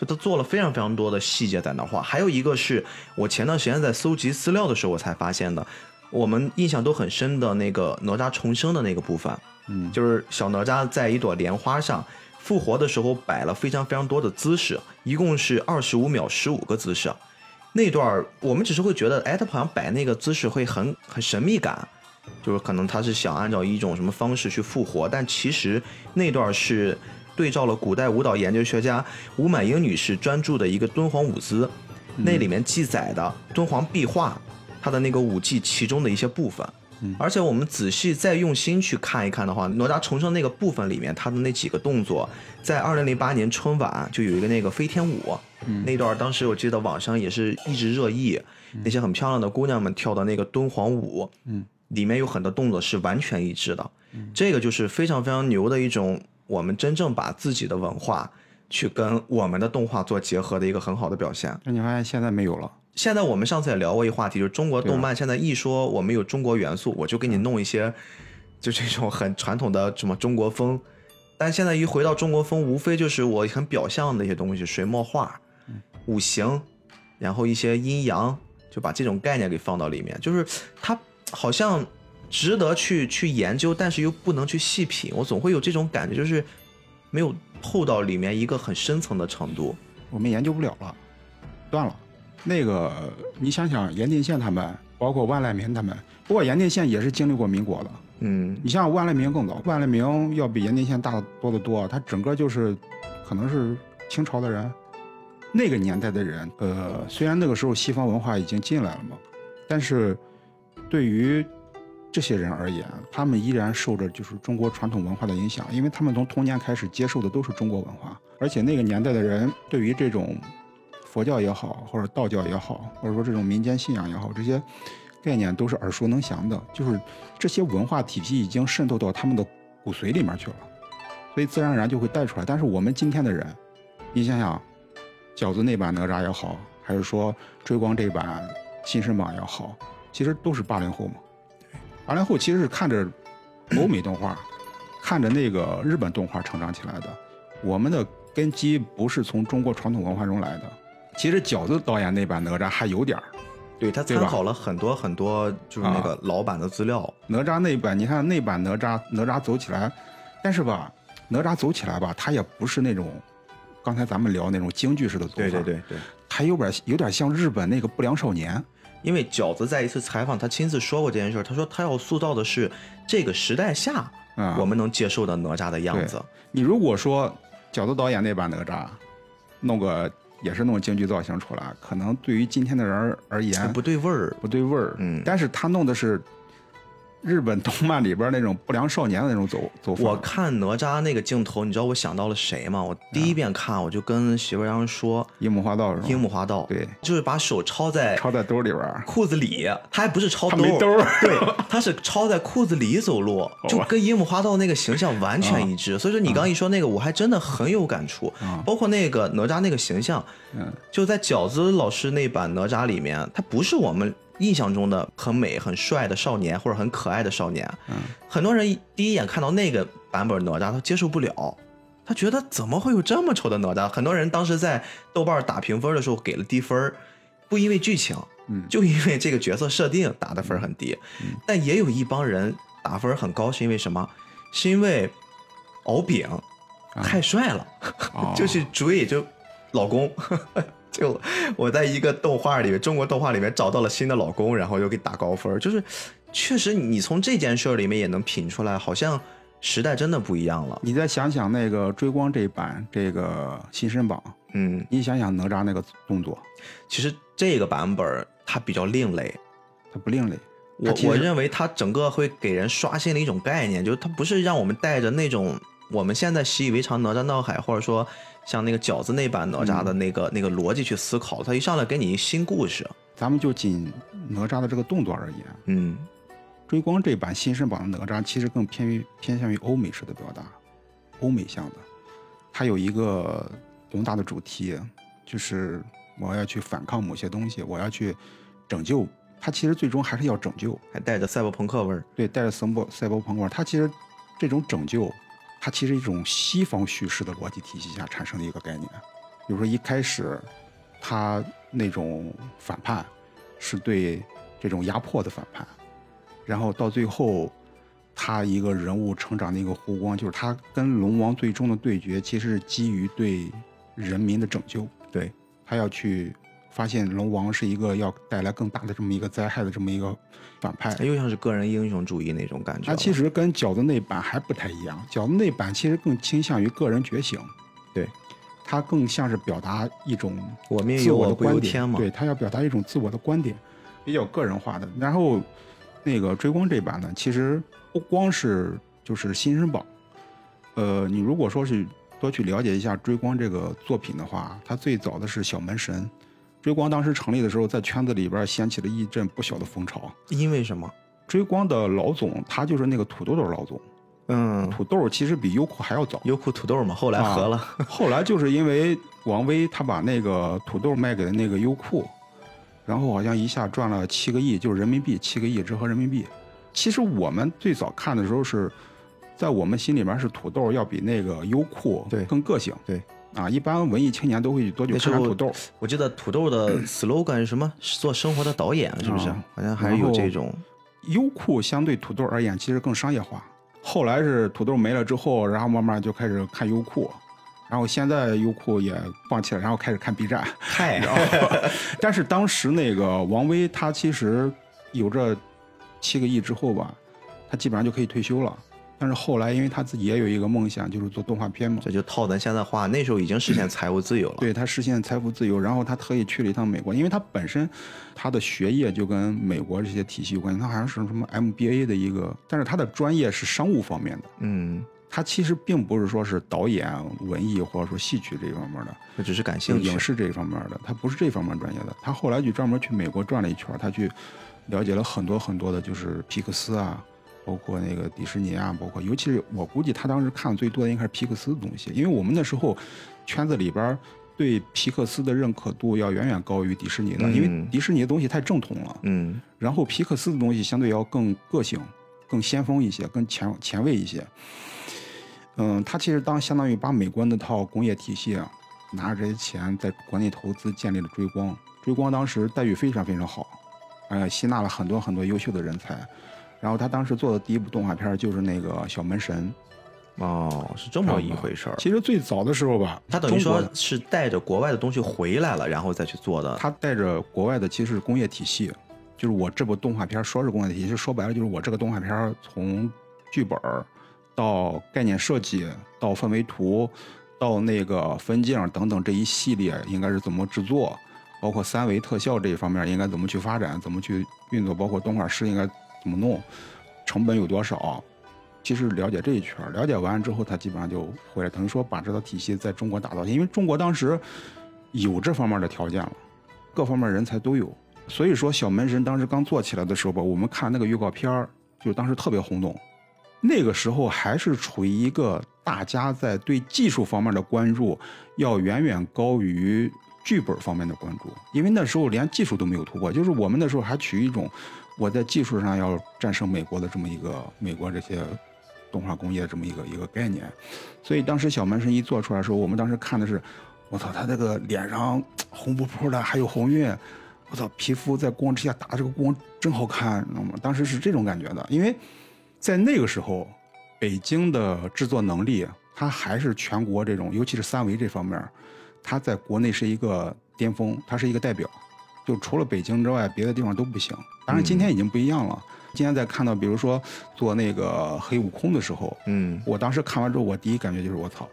就他做了非常非常多的细节在那画。还有一个是我前段时间在搜集资料的时候我才发现的，我们印象都很深的那个哪吒重生的那个部分，嗯，就是小哪吒在一朵莲花上复活的时候摆了非常非常多的姿势，一共是二十五秒十五个姿势。那段儿我们只是会觉得，哎，他好像摆那个姿势会很很神秘感，就是可能他是想按照一种什么方式去复活，但其实那段儿是对照了古代舞蹈研究学家吴满英女士专注的一个敦煌舞姿，那里面记载的敦煌壁画它的那个舞技其中的一些部分。而且我们仔细再用心去看一看的话，哪吒重生那个部分里面，他的那几个动作，在二零零八年春晚就有一个那个飞天舞，那段当时我记得网上也是一直热议，那些很漂亮的姑娘们跳的那个敦煌舞，嗯，里面有很多动作是完全一致的，这个就是非常非常牛的一种，我们真正把自己的文化去跟我们的动画做结合的一个很好的表现。那你发现现在没有了。现在我们上次也聊过一话题，就是中国动漫现在一说我们有中国元素，我就给你弄一些，就这种很传统的什么中国风。但现在一回到中国风，无非就是我很表象的一些东西，水墨画、五行，然后一些阴阳，就把这种概念给放到里面，就是它好像值得去去研究，但是又不能去细品，我总会有这种感觉，就是没有透到里面一个很深层的程度。我们研究不了了，断了。那个你想想，严定县他们，包括万来民他们，不过严定县也是经历过民国的。嗯你像万来明更早，万来明要比严定县大得多得多，他整个就是可能是清朝的人，那个年代的人，呃，虽然那个时候西方文化已经进来了嘛，但是对于这些人而言，他们依然受着就是中国传统文化的影响，因为他们从童年开始接受的都是中国文化，而且那个年代的人对于这种佛教也好，或者道教也好，或者说这种民间信仰也好，这些概念都是耳熟能详的，就是这些文化体系已经渗透到他们的骨髓里面去了，所以自然而然就会带出来。但是我们今天的人，你想想，饺子那版哪吒也好，还是说追光这版新生榜也好，其实都是八零后嘛。八零后其实是看着欧美动画，看着那个日本动画成长起来的。我们的根基不是从中国传统文化中来的。其实饺子导演那版哪吒还有点儿，对他参考了很多很多，就是那个老版的资料。哪吒那版，你看那版哪吒，哪吒走起来，但是吧，哪吒走起来吧，他也不是那种刚才咱们聊那种京剧式的走法，对对，对对，他有点有点像日本那个不良少年，因为饺子在一次采访，他亲自说过这件事儿。他说他要塑造的是这个时代下啊我们能接受的哪吒的样对子。你如果说饺子导演那版哪吒，弄个也是弄京剧造型出来，可能对于今天的人而而言不对味儿。不对味儿，嗯但是他弄的是日本动漫里边那种不良少年的那种走 (laughs) 走法，我看哪吒那个镜头，你知道我想到了谁吗？我第一遍看，我就跟媳妇儿当时说，樱木花道是吧？樱木花道，对，就是把手抄在抄在兜里边，裤子里，他还不是抄兜兜 (laughs) 对，他是抄在裤子里走路，(laughs) 就跟樱木花道那个形象完全一致。所以说你刚一说那个，我还真的很有感触。啊包括那个哪吒那个形象，嗯，就在饺子老师那版哪吒里面，他不是我们印象中的很美、很帅的少年或者很可爱的少年。嗯，很多人第一眼看到那个版本哪吒，他接受不了。他觉得怎么会有这么丑的哪吒？很多人当时在豆瓣打评分的时候给了低分，不因为剧情，嗯就因为这个角色设定打的分很低。但也有一帮人打分很高，是因为什么？是因为敖丙太帅了，哦 (laughs) 就去追就老公。(laughs) 就我在一个动画里面，中国动画里面找到了新的老公，然后又给打高分，就是确实你从这件事儿里面也能品出来，好像时代真的不一样了。你再想想那个追光这一版这个新生榜，嗯，你想想哪吒那个动作，其实这个版本它比较另类，它不另类。我我认为它整个会给人刷新了一种概念，就是它不是让我们带着那种我们现在习以为常哪吒闹海，或者说像那个饺子那版哪吒的那个、那个逻辑去思考，他一上来给你一新故事。咱们就仅哪吒的这个动作而言，嗯，追光这版新生版的哪吒其实更偏于偏向于欧美式的表达，欧美向的。它有一个宏大的主题，就是我要去反抗某些东西，我要去拯救。它其实最终还是要拯救，还带着赛博朋克味儿。对，带着赛博赛博朋克味儿。它其实这种拯救，它其实一种西方叙事的逻辑体系下产生的一个概念。比如说一开始，他那种反叛是对这种压迫的反叛，然后到最后，他一个人物成长的一个弧光，就是他跟龙王最终的对决，其实是基于对人民的拯救。对，他要去发现龙王是一个要带来更大的这么一个灾害的这么一个反派。又像是个人英雄主义那种感觉了。它其实跟饺子那版还不太一样，饺子那版其实更倾向于个人觉醒，对，它更像是表达一种我命自由我不我的观点由天嘛。对，他要表达一种自我的观点，比较个人化的。然后那个追光这版呢，其实不光是就是新生宝，呃，你如果说是多去了解一下追光这个作品的话，它最早的是小门神。追光当时成立的时候，在圈子里边掀起了一阵不小的风潮。因为什么？追光的老总，他就是那个土豆豆老总。嗯，土豆其实比优酷还要早。优酷土豆嘛，后来合了。啊 (laughs) 后来就是因为王威他把那个土豆卖给了那个优酷，然后好像一下赚了七个亿，就是人民币七个亿折合人民币。其实我们最早看的时候是，在我们心里面是土豆要比那个优酷对更个性。对，啊，一般文艺青年都会多去那时候看看土豆。我记得土豆的 slogan 是什么？是做生活的导演，是不是？啊好像还有这种。优酷相对土豆而言，其实更商业化。后来是土豆没了之后，然后慢慢就开始看优酷，然后现在优酷也放弃了，然后开始看 B 站。嗨，然后，(laughs) 但是当时那个王威，他其实有这七个亿之后吧，他基本上就可以退休了。但是后来，因为他自己也有一个梦想，就是做动画片嘛，这就套咱现在话，那时候已经实现财务自由了。对他实现财富自由，然后他特意去了一趟美国，因为他本身他的学业就跟美国这些体系有关系，他好像是什么 MBA 的一个，但是他的专业是商务方面的，嗯，他其实并不是说是导演、文艺或者说戏曲这一方面的，他只是感兴趣影。视这一方面的，他不是这方面专业的。他后来就专门去美国转了一圈，他去了解了很多很多的，就是皮克斯啊，包括那个迪士尼啊，包括尤其是我估计他当时看的最多的应该是皮克斯的东西，因为我们那时候圈子里边对皮克斯的认可度要远远高于迪士尼的，因为嗯迪士尼的东西太正统了，嗯然后皮克斯的东西相对要更个性、更先锋一些、更前前卫一些。嗯，他其实当相当于把美国那套工业体系啊，拿着这些钱在国内投资建立了追光。追光当时待遇非常非常好，呃，吸纳了很多很多优秀的人才。然后他当时做的第一部动画片就是那个《小门神哦，是这么一回事》。儿。其实最早的时候吧，他等于说是带着国外的东西回来了，然后再去做的。他带着国外的其实是工业体系，就是我这部动画片说是工业体系，说白了就是我这个动画片从剧本儿到概念设计到氛围图到那个分镜等等这一系列应该是怎么制作，包括三维特效这一方面应该怎么去发展，怎么去运作，包括动画师应该怎么弄，成本有多少。其实了解这一圈儿，了解完之后，他基本上就回来，等于说把这套体系在中国打造。因为中国当时有这方面的条件了，各方面人才都有。所以说，小门神当时刚做起来的时候吧，我们看那个预告片儿，就当时特别轰动。那个时候还是处于一个大家在对技术方面的关注要远远高于剧本方面的关注，因为那时候连技术都没有突破，就是我们那时候还处于一种我在技术上要战胜美国的这么一个美国这些动画工业这么一个一个概念。所以当时小门神一做出来的时候，我们当时看的是，我操，他这个脸上红扑扑的，还有红晕，我操，皮肤在光之下打这个光真好看，知道吗？当时是这种感觉的，因为在那个时候，北京的制作能力，它还是全国这种，尤其是三维这方面，它在国内是一个巅峰，它是一个代表。就除了北京之外，别的地方都不行。当然，今天已经不一样了。今天在看到，比如说做那个黑悟空的时候，嗯，我当时看完之后，我第一感觉就是我操，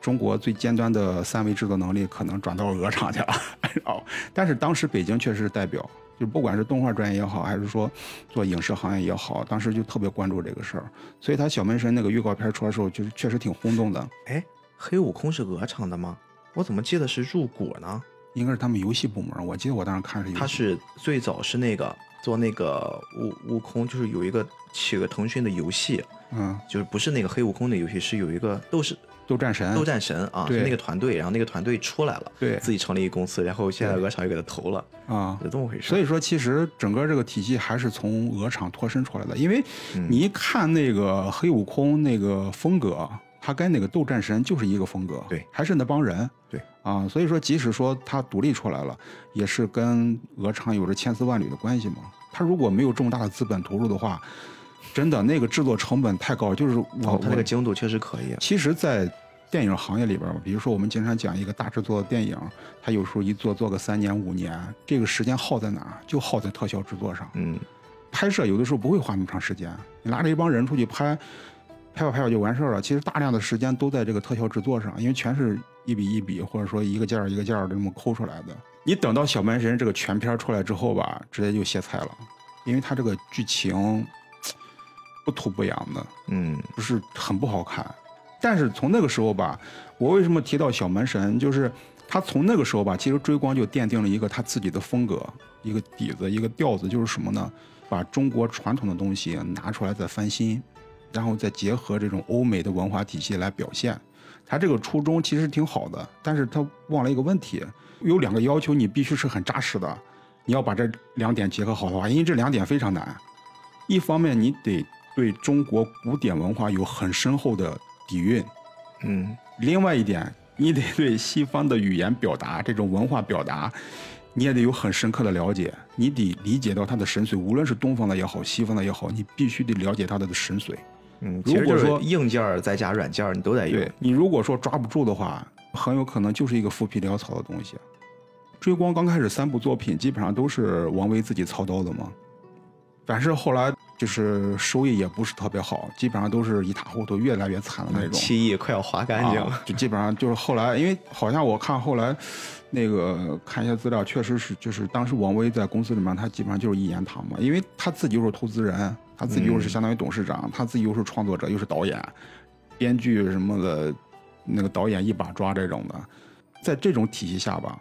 中国最尖端的三维制作能力可能转到鹅厂去了。(laughs) 哦，但是当时北京确实是代表，就不管是动画专业也好，还是说做影视行业也好，当时就特别关注这个事儿。所以他小门神那个预告片出来的时候，就是确实挺轰动的。哎，黑悟空是鹅厂的吗？我怎么记得是入股呢？应该是他们游戏部门，我记得我当时看是他是最早是那个做那个悟悟空，就是有一个起个腾讯的游戏，嗯就是不是那个黑悟空的游戏，是有一个斗士斗战神，斗战神啊，是那个团队，然后那个团队出来了，对自己成立一个公司，然后现在鹅厂又给他投了，啊。是这么回事。所以说，其实整个这个体系还是从鹅厂脱身出来的，因为嗯你一看那个黑悟空那个风格，他跟那个斗战神就是一个风格，对还是那帮人，对啊，所以说即使说他独立出来了，也是跟鹅厂有着千丝万缕的关系嘛。他如果没有这么大的资本投入的话，真的那个制作成本太高，就是我、哦，他那个精度确实可以。其实，在电影行业里边儿，比如说我们经常讲一个大制作的电影，他有时候一做做个三年五年，这个时间耗在哪儿？就耗在特效制作上。嗯，拍摄有的时候不会花那么长时间，你拉着一帮人出去拍，拍吧拍吧就完事儿了。其实大量的时间都在这个特效制作上，因为全是一笔一笔，或者说一个件儿一个件儿的这么抠出来的。你等到小门神这个全片出来之后吧，直接就歇菜了，因为它这个剧情不土不洋的，嗯不是很不好看。但是从那个时候吧，我为什么提到小门神，就是他从那个时候吧，其实追光就奠定了一个他自己的风格，一个底子，一个调子，就是什么呢？把中国传统的东西拿出来再翻新，然后再结合这种欧美的文化体系来表现。他这个初衷其实挺好的，但是他忘了一个问题，有两个要求，你必须是很扎实的，你要把这两点结合好的话，因为这两点非常难。一方面，你得对中国古典文化有很深厚的底蕴；嗯另外一点，你得对西方的语言表达这种文化表达，你也得有很深刻的了解，你得理解到它的神髓，无论是东方的也好，西方的也好，你必须得了解它的神髓。嗯，如果说硬件儿再加软件儿，你都得用对。你如果说抓不住的话，很有可能就是一个浮皮潦草的东西。追光刚开始三部作品基本上都是王威自己操刀的嘛，但是后来就是收益也不是特别好，基本上都是一塌糊涂，越来越惨的那种。七亿快要花干净了。啊，就基本上就是后来，因为好像我看后来那个看一些资料，确实是就是当时王威在公司里面，他基本上就是一言堂嘛，因为他自己就是投资人，他自己又是相当于董事长，他自己又是创作者，又是导演、编剧什么的，那个导演一把抓这种的，在这种体系下吧，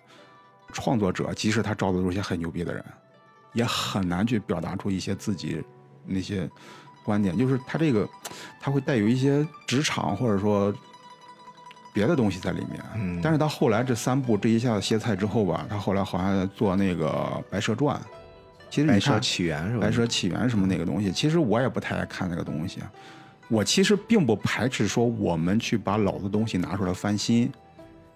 创作者即使他招的都是一些很牛逼的人，也很难去表达出一些自己那些观点，就是他这个他会带有一些职场或者说别的东西在里面。嗯。但是他后来这三部这一下子歇菜之后吧，他后来好像做那个《白蛇传》，其实白蛇你看起源是吧？白蛇起源什么那个东西，其实我也不太爱看那个东西。我其实并不排斥说我们去把老的东西拿出来翻新，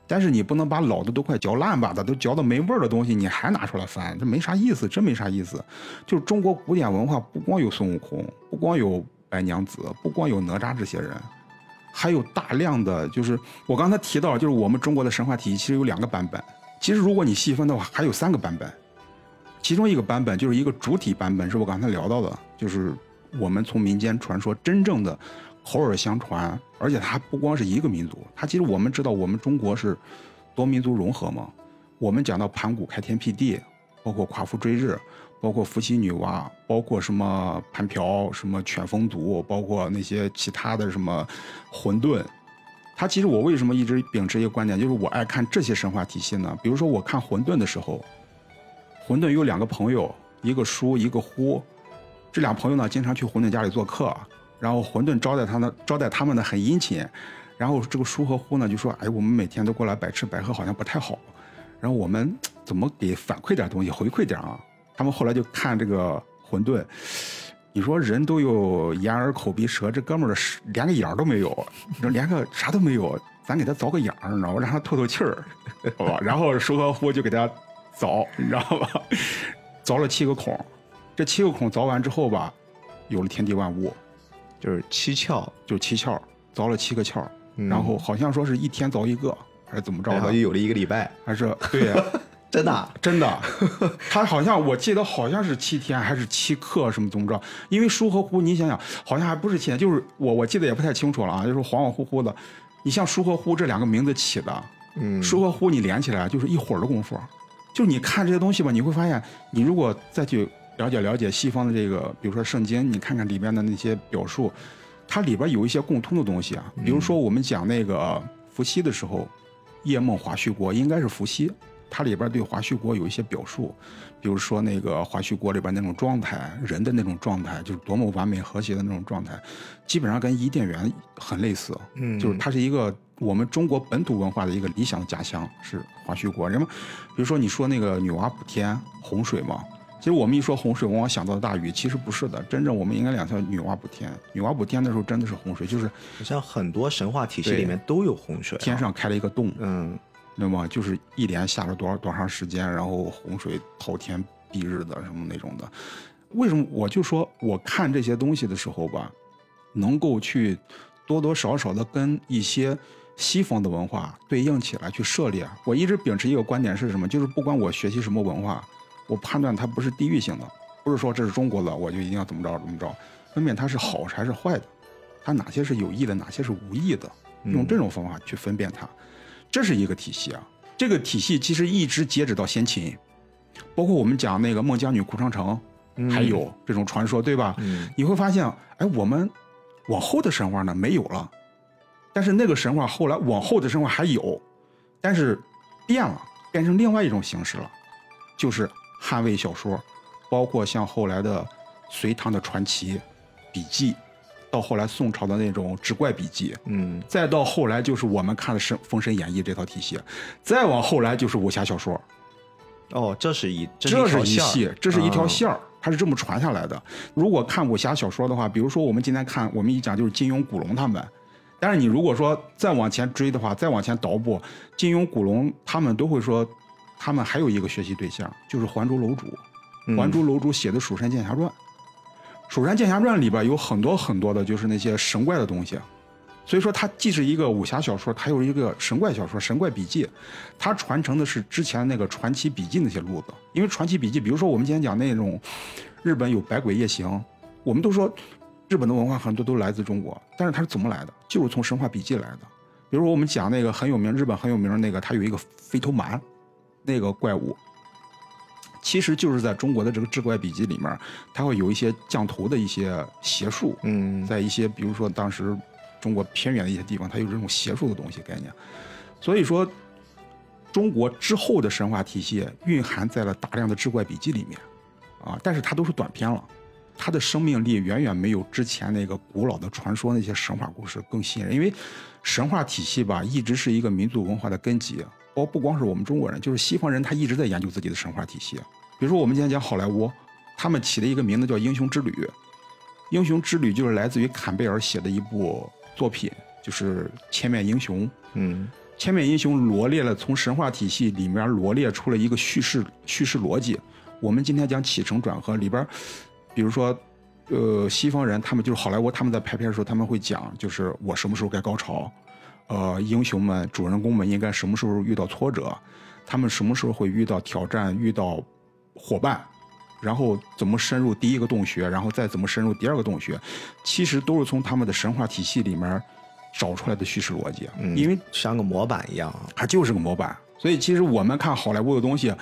但是你不能把老的都快嚼烂吧的，都嚼的没味儿的东西，你还拿出来翻，这没啥意思，真没啥意思。就是中国古典文化不光有孙悟空，不光有白娘子，不光有哪吒这些人，还有大量的就是我刚才提到，就是我们中国的神话体系其实有两个版本，其实如果你细分的话，还有三个版本。其中一个版本就是一个主体版本，是我刚才聊到的，就是我们从民间传说真正的口耳相传，而且它不光是一个民族，它其实我们知道我们中国是多民族融合嘛。我们讲到盘古开天辟地，包括夸父追日，包括伏羲女娲，包括什么盘瓢、什么犬风族，包括那些其他的什么混沌。它其实我为什么一直秉持一个观点，就是我爱看这些神话体系呢？比如说我看混沌的时候，混沌有两个朋友，一个叔，一个呼。这俩朋友呢，经常去混沌家里做客，然后混沌招待他呢，招待他们呢很殷勤。然后这个叔和呼呢就说：“哎，我们每天都过来白吃白喝，好像不太好。然后我们怎么给反馈点东西，回馈点啊？”他们后来就看这个混沌，你说人都有眼耳口鼻舌，这哥们儿连个眼儿都没有，你说连个啥都没有，咱给他凿个眼儿，你知道吗？让他透透气儿，(laughs) 好吧？然后叔和呼就给他凿，(laughs) 你知道吧？凿了七个孔，这七个孔凿完之后吧，有了天地万物，就是七窍，就七窍，凿了七个窍，嗯然后好像说是一天凿一个，还是怎么着的？然后就有了一个礼拜，还是对呀、(laughs) 真的啊。真的，他好像我记得好像是七天还是七刻什么怎么着？因为舒和呼，你想想，好像还不是七天，就是我我记得也不太清楚了啊，就是恍恍惚惚的。你像舒和呼这两个名字起的，嗯，舒和呼你连起来就是一会儿的功夫，就是你看这些东西吧，你会发现，你如果再去了解了解西方的这个，比如说圣经，你看看里边的那些表述，它里边有一些共通的东西啊。比如说我们讲那个伏羲的时候，夜梦华胥国应该是伏羲，它里边对华胥国有一些表述，比如说那个华胥国里边那种状态，人的那种状态，就是多么完美和谐的那种状态，基本上跟伊甸园很类似。嗯就是它是一个我们中国本土文化的一个理想的家乡，是华胥国。人们比如说你说那个女娲补天洪水嘛，其实我们一说洪水，往往想到大禹，其实不是的，真正我们应该两条女娲补天。女娲补天的时候真的是洪水，就是好像很多神话体系里面都有洪水啊，天上开了一个洞，嗯那么就是一连下了多少多长时间，然后洪水滔天蔽日的什么那种的。为什么我就说我看这些东西的时候吧，能够去多多少少的跟一些西方的文化对应起来去涉猎。我一直秉持一个观点是什么？就是不管我学习什么文化，我判断它不是地域性的，不是说这是中国的我就一定要怎么着怎么着，分辨它是好还是坏的，它哪些是有益的，哪些是无益的，用这种方法去分辨它。这是一个体系啊。这个体系其实一直截止到先秦，包括我们讲那个孟姜女哭长城，还有这种传说，对吧？嗯你会发现，哎，我们往后的神话呢没有了，但是那个神话后来往后的神话还有，但是变了，变成另外一种形式了，就是汉魏小说，包括像后来的隋唐的传奇、笔记，到后来宋朝的那种志怪笔记，嗯。再到后来就是我们看的是《封神演义》这套体系，再往后来就是武侠小说，哦，这是一这这是一系，这是一条嗯线儿，它是这么传下来的。如果看武侠小说的话，比如说我们今天看，我们一讲就是金庸、古龙他们，但是你如果说再往前追的话，再往前倒步，金庸、古龙他们都会说，他们还有一个学习对象，就是《还珠楼主》。嗯《还珠楼主》写的《蜀山剑侠传》，《蜀山剑侠传》里边有很多很多的，就是那些神怪的东西。所以说，它既是一个武侠小说，它又是一个神怪小说、神怪笔记。它传承的是之前那个传奇笔记那些路子。因为传奇笔记，比如说我们今天讲那种日本有百鬼夜行，我们都说日本的文化很多都来自中国，但是它是怎么来的？就是从神话笔记来的。比如我们讲那个很有名，日本很有名的那个，它有一个飞头蛮，那个怪物，其实就是在中国的这个志怪笔记里面，它会有一些降头的一些邪术，嗯在一些比如说当时中国偏远的一些地方，它有这种邪术的东西概念。所以说，中国之后的神话体系蕴含在了大量的志怪笔记里面，啊，但是它都是短篇了，它的生命力远远没有之前那个古老的传说那些神话故事更吸引人。因为神话体系吧，一直是一个民族文化的根基，包不光是我们中国人，就是西方人，他一直在研究自己的神话体系。比如说我们今天讲好莱坞，他们起了一个名字叫《英雄之旅》，《英雄之旅》就是来自于坎贝尔写的一部作品，就是《千面英雄》。嗯千面英雄罗列了从神话体系里面罗列出了一个叙事叙事逻辑。我们今天讲起承转合里边，比如说，呃，西方人他们就是好莱坞，他们在拍片的时候他们会讲，就是我什么时候该高潮，呃，英雄们、主人公们应该什么时候遇到挫折，他们什么时候会遇到挑战、遇到伙伴，然后怎么深入第一个洞穴，然后再怎么深入第二个洞穴，其实都是从他们的神话体系里面找出来的叙事逻辑，嗯，因为像个模板一样啊。它就是个模板。所以其实我们看好莱坞的东西，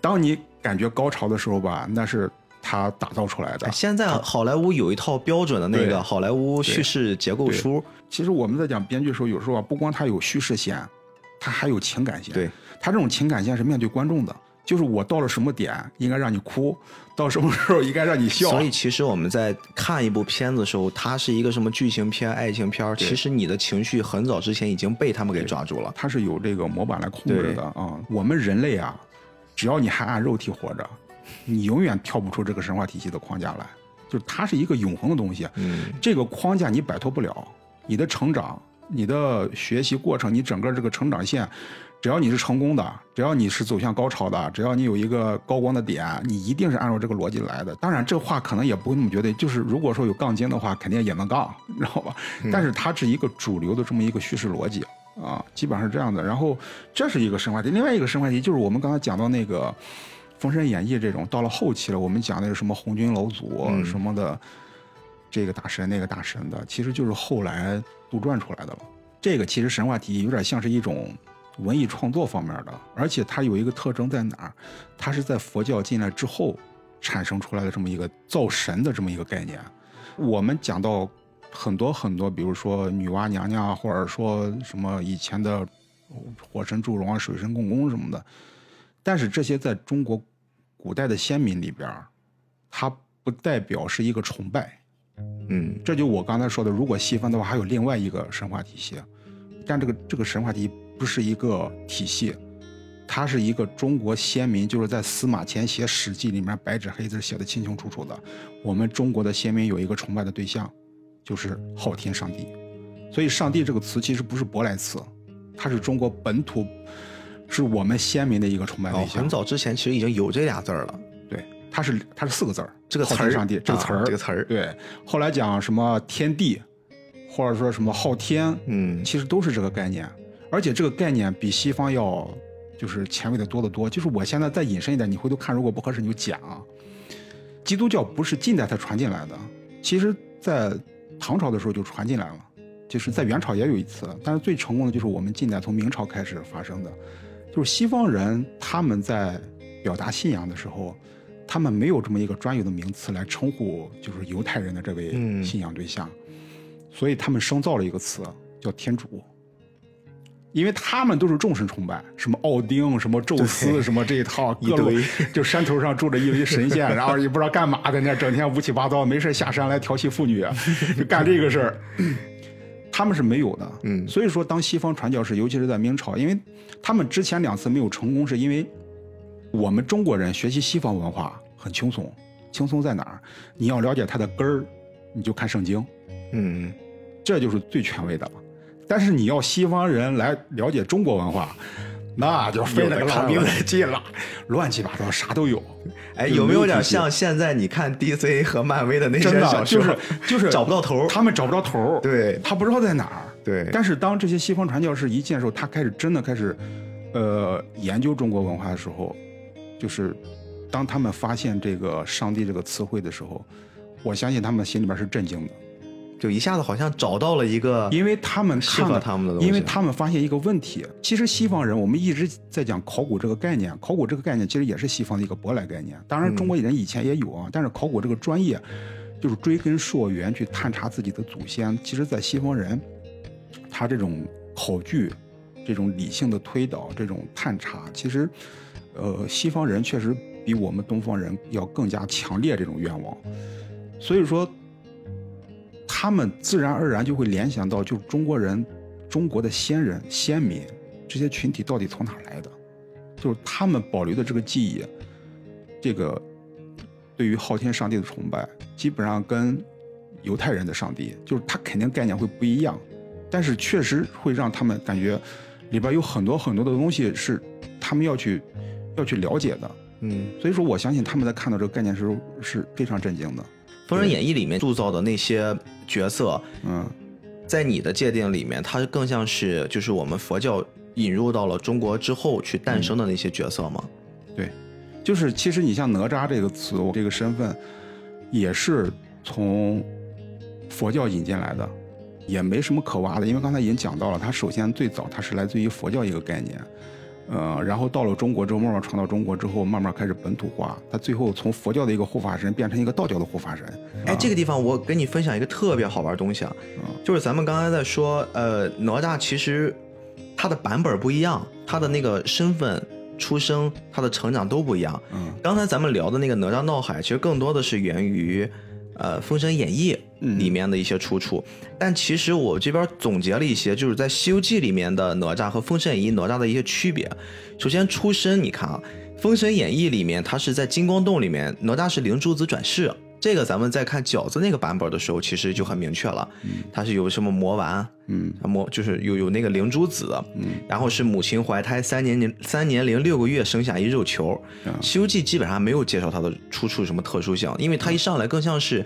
当你感觉高潮的时候吧，那是他打造出来的哎。现在好莱坞有一套标准的那个好莱坞叙事结构书，其实我们在讲编剧的时候，有时候啊，不光它有叙事线，它还有情感线。对，它这种情感线是面对观众的，就是我到了什么点应该让你哭，到什么时候应该让你笑。所以其实我们在看一部片子的时候，它是一个什么剧情片、爱情片，其实你的情绪很早之前已经被他们给抓住了。它是有这个模板来控制的啊、我们人类啊，只要你还按肉体活着，你永远跳不出这个神话体系的框架来，就是它是一个永恒的东西。嗯，这个框架你摆脱不了，你的成长、你的学习过程、你整个这个成长线，只要你是成功的，只要你是走向高潮的，只要你有一个高光的点，你一定是按照这个逻辑来的。当然，这话可能也不会那么绝对，就是如果说有杠精的话，肯定也能杠，你知道吧？但是它是一个主流的这么一个叙事逻辑啊，基本上是这样的。然后这是一个神话题，另外一个神话题就是我们刚才讲到那个。《封神演义》这种到了后期了，我们讲的是什么红军老祖、嗯什么的，这个大神那个大神的，其实就是后来杜撰出来的了。这个其实神话体系有点像是一种文艺创作方面的，而且它有一个特征在哪儿？它是在佛教进来之后产生出来的这么一个造神的这么一个概念。我们讲到很多很多，比如说女娲娘娘啊，或者说什么以前的火神祝融啊、水神共工什么的，但是这些在中国古代的先民里边儿，它不代表是一个崇拜。嗯这就我刚才说的，如果细分的话，还有另外一个神话体系，但这个这个神话体系不是一个体系，它是一个中国先民，就是在司马迁写《史记》里面白纸黑字写的清清楚楚的。我们中国的先民有一个崇拜的对象，就是昊天上帝。所以“上帝”这个词其实不是舶来词，它是中国本土，是我们先民的一个崇拜对哦，象。很早之前其实已经有这俩字儿了。对，它是它是四个字儿，这个词儿上帝这个词儿、啊这个词儿对，后来讲什么天地，或者说什么昊天，嗯其实都是这个概念，而且这个概念比西方要就是前卫的多得多。就是我现在再引申一点，你回头看，如果不合适你就剪啊。基督教不是近代才传进来的，其实在唐朝的时候就传进来了，就是在元朝也有一次，但是最成功的就是我们近代从明朝开始发生的，就是西方人他们在表达信仰的时候，他们没有这么一个专有的名词来称呼就是犹太人的这位嗯信仰对象，所以他们生造了一个词叫天主。因为他们都是众神崇拜，什么奥丁、什么宙斯、什么这一套，一各路堆就山头上住着一堆神仙，然后也不知道干嘛，在那整天乌七八糟，没事下山来调戏妇女，就干这个事儿。他们是没有的，嗯所以说当西方传教士，尤其是在明朝，因为他们之前两次没有成功，是因为我们中国人学习西方文化很轻松，轻松在哪儿？你要了解它的根儿，你就看圣经。嗯这就是最权威的了。但是你要西方人来了解中国文化，那就费了个老命的劲了，乱七八糟啥都有。哎，有没有点像现在你看 DC 和漫威的那些就是就是找不到头？他们找不着头，对他不知道在哪儿。对但是当这些西方传教士一见的时候，他开始真的开始，呃，研究中国文化的时候，就是当他们发现这个“上帝”这个词汇的时候，我相信他们心里边是震惊的，就一下子好像找到了一个因为他们适合看了他们的东西。因为他们发现一个问题，其实西方人我们一直在讲考古这个概念，考古这个概念其实也是西方的一个舶来概念，当然中国人以前也有啊，但是考古这个专业就是追根溯源去探查自己的祖先，其实在西方人他这种考据、这种理性的推导、这种探查，其实呃西方人确实比我们东方人要更加强烈这种愿望，所以说。他们自然而然就会联想到，就是中国人、中国的先人、先民这些群体到底从哪来的？就是他们保留的这个记忆，这个对于昊天上帝的崇拜，基本上跟犹太人的上帝，就是他肯定概念会不一样，但是确实会让他们感觉里边有很多很多的东西是他们要去要去了解的。嗯，所以说，我相信他们在看到这个概念的时候是非常震惊的。《封神演义》里面塑造的那些角色，嗯，在你的界定里面，它更像是就是我们佛教引入到了中国之后去诞生的那些角色吗？对，就是其实你像哪吒这个词，我这个身份，也是从佛教引进来的，也没什么可挖的，因为刚才已经讲到了，它首先最早它是来自于佛教一个概念，呃，然后到了中国之后，慢慢传到中国之后，慢慢开始本土化，他最后从佛教的一个护法神变成一个道教的护法神。哎，这个地方我跟你分享一个特别好玩的东西啊，就是咱们刚才在说，呃，哪吒其实他的版本不一样，他的那个身份、出生、他的成长都不一样。嗯刚才咱们聊的那个哪吒闹海，其实更多的是源于呃《封神演义》嗯里面的一些出处，但其实我这边总结了一些，就是在《西游记》里面的哪吒和《封神演义》哪吒的一些区别。首先出身，你看啊，《封神演义》里面他是在金光洞里面，哪吒是灵珠子转世。这个咱们在看饺子那个版本的时候，其实就很明确了，它是有什么魔丸，嗯。魔就是有有那个灵珠子，嗯。然后是母亲怀胎三年零三年零六个月生下一肉球。嗯西游记》基本上没有介绍它的出处什么特殊性，因为它一上来更像是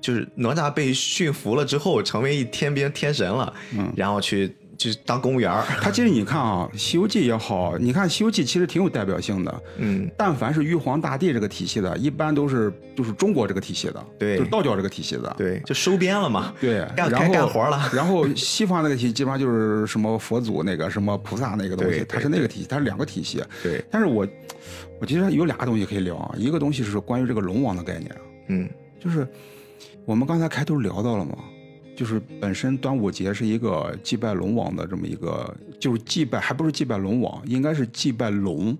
就是哪吒被驯服了之后成为一天兵天神了，嗯。然后去就是当公务员儿。(laughs) 它其实你看啊，《西游记》也好，你看《西游记》其实挺有代表性的。嗯，但凡是玉皇大帝这个体系的，一般都是就是中国这个体系的，对就是道教这个体系的，对，就收编了嘛。对，然后干活了 (laughs) 然后西方那个体系基本上就是什么佛祖那个什么菩萨那个东西，它是那个体系，它是两个体系。对，但是我我其实有俩东西可以聊啊，一个东西是关于这个龙王的概念，嗯就是我们刚才开头聊到了嘛，就是本身端午节是一个祭拜龙王的这么一个，就是祭拜还不是祭拜龙王，应该是祭拜龙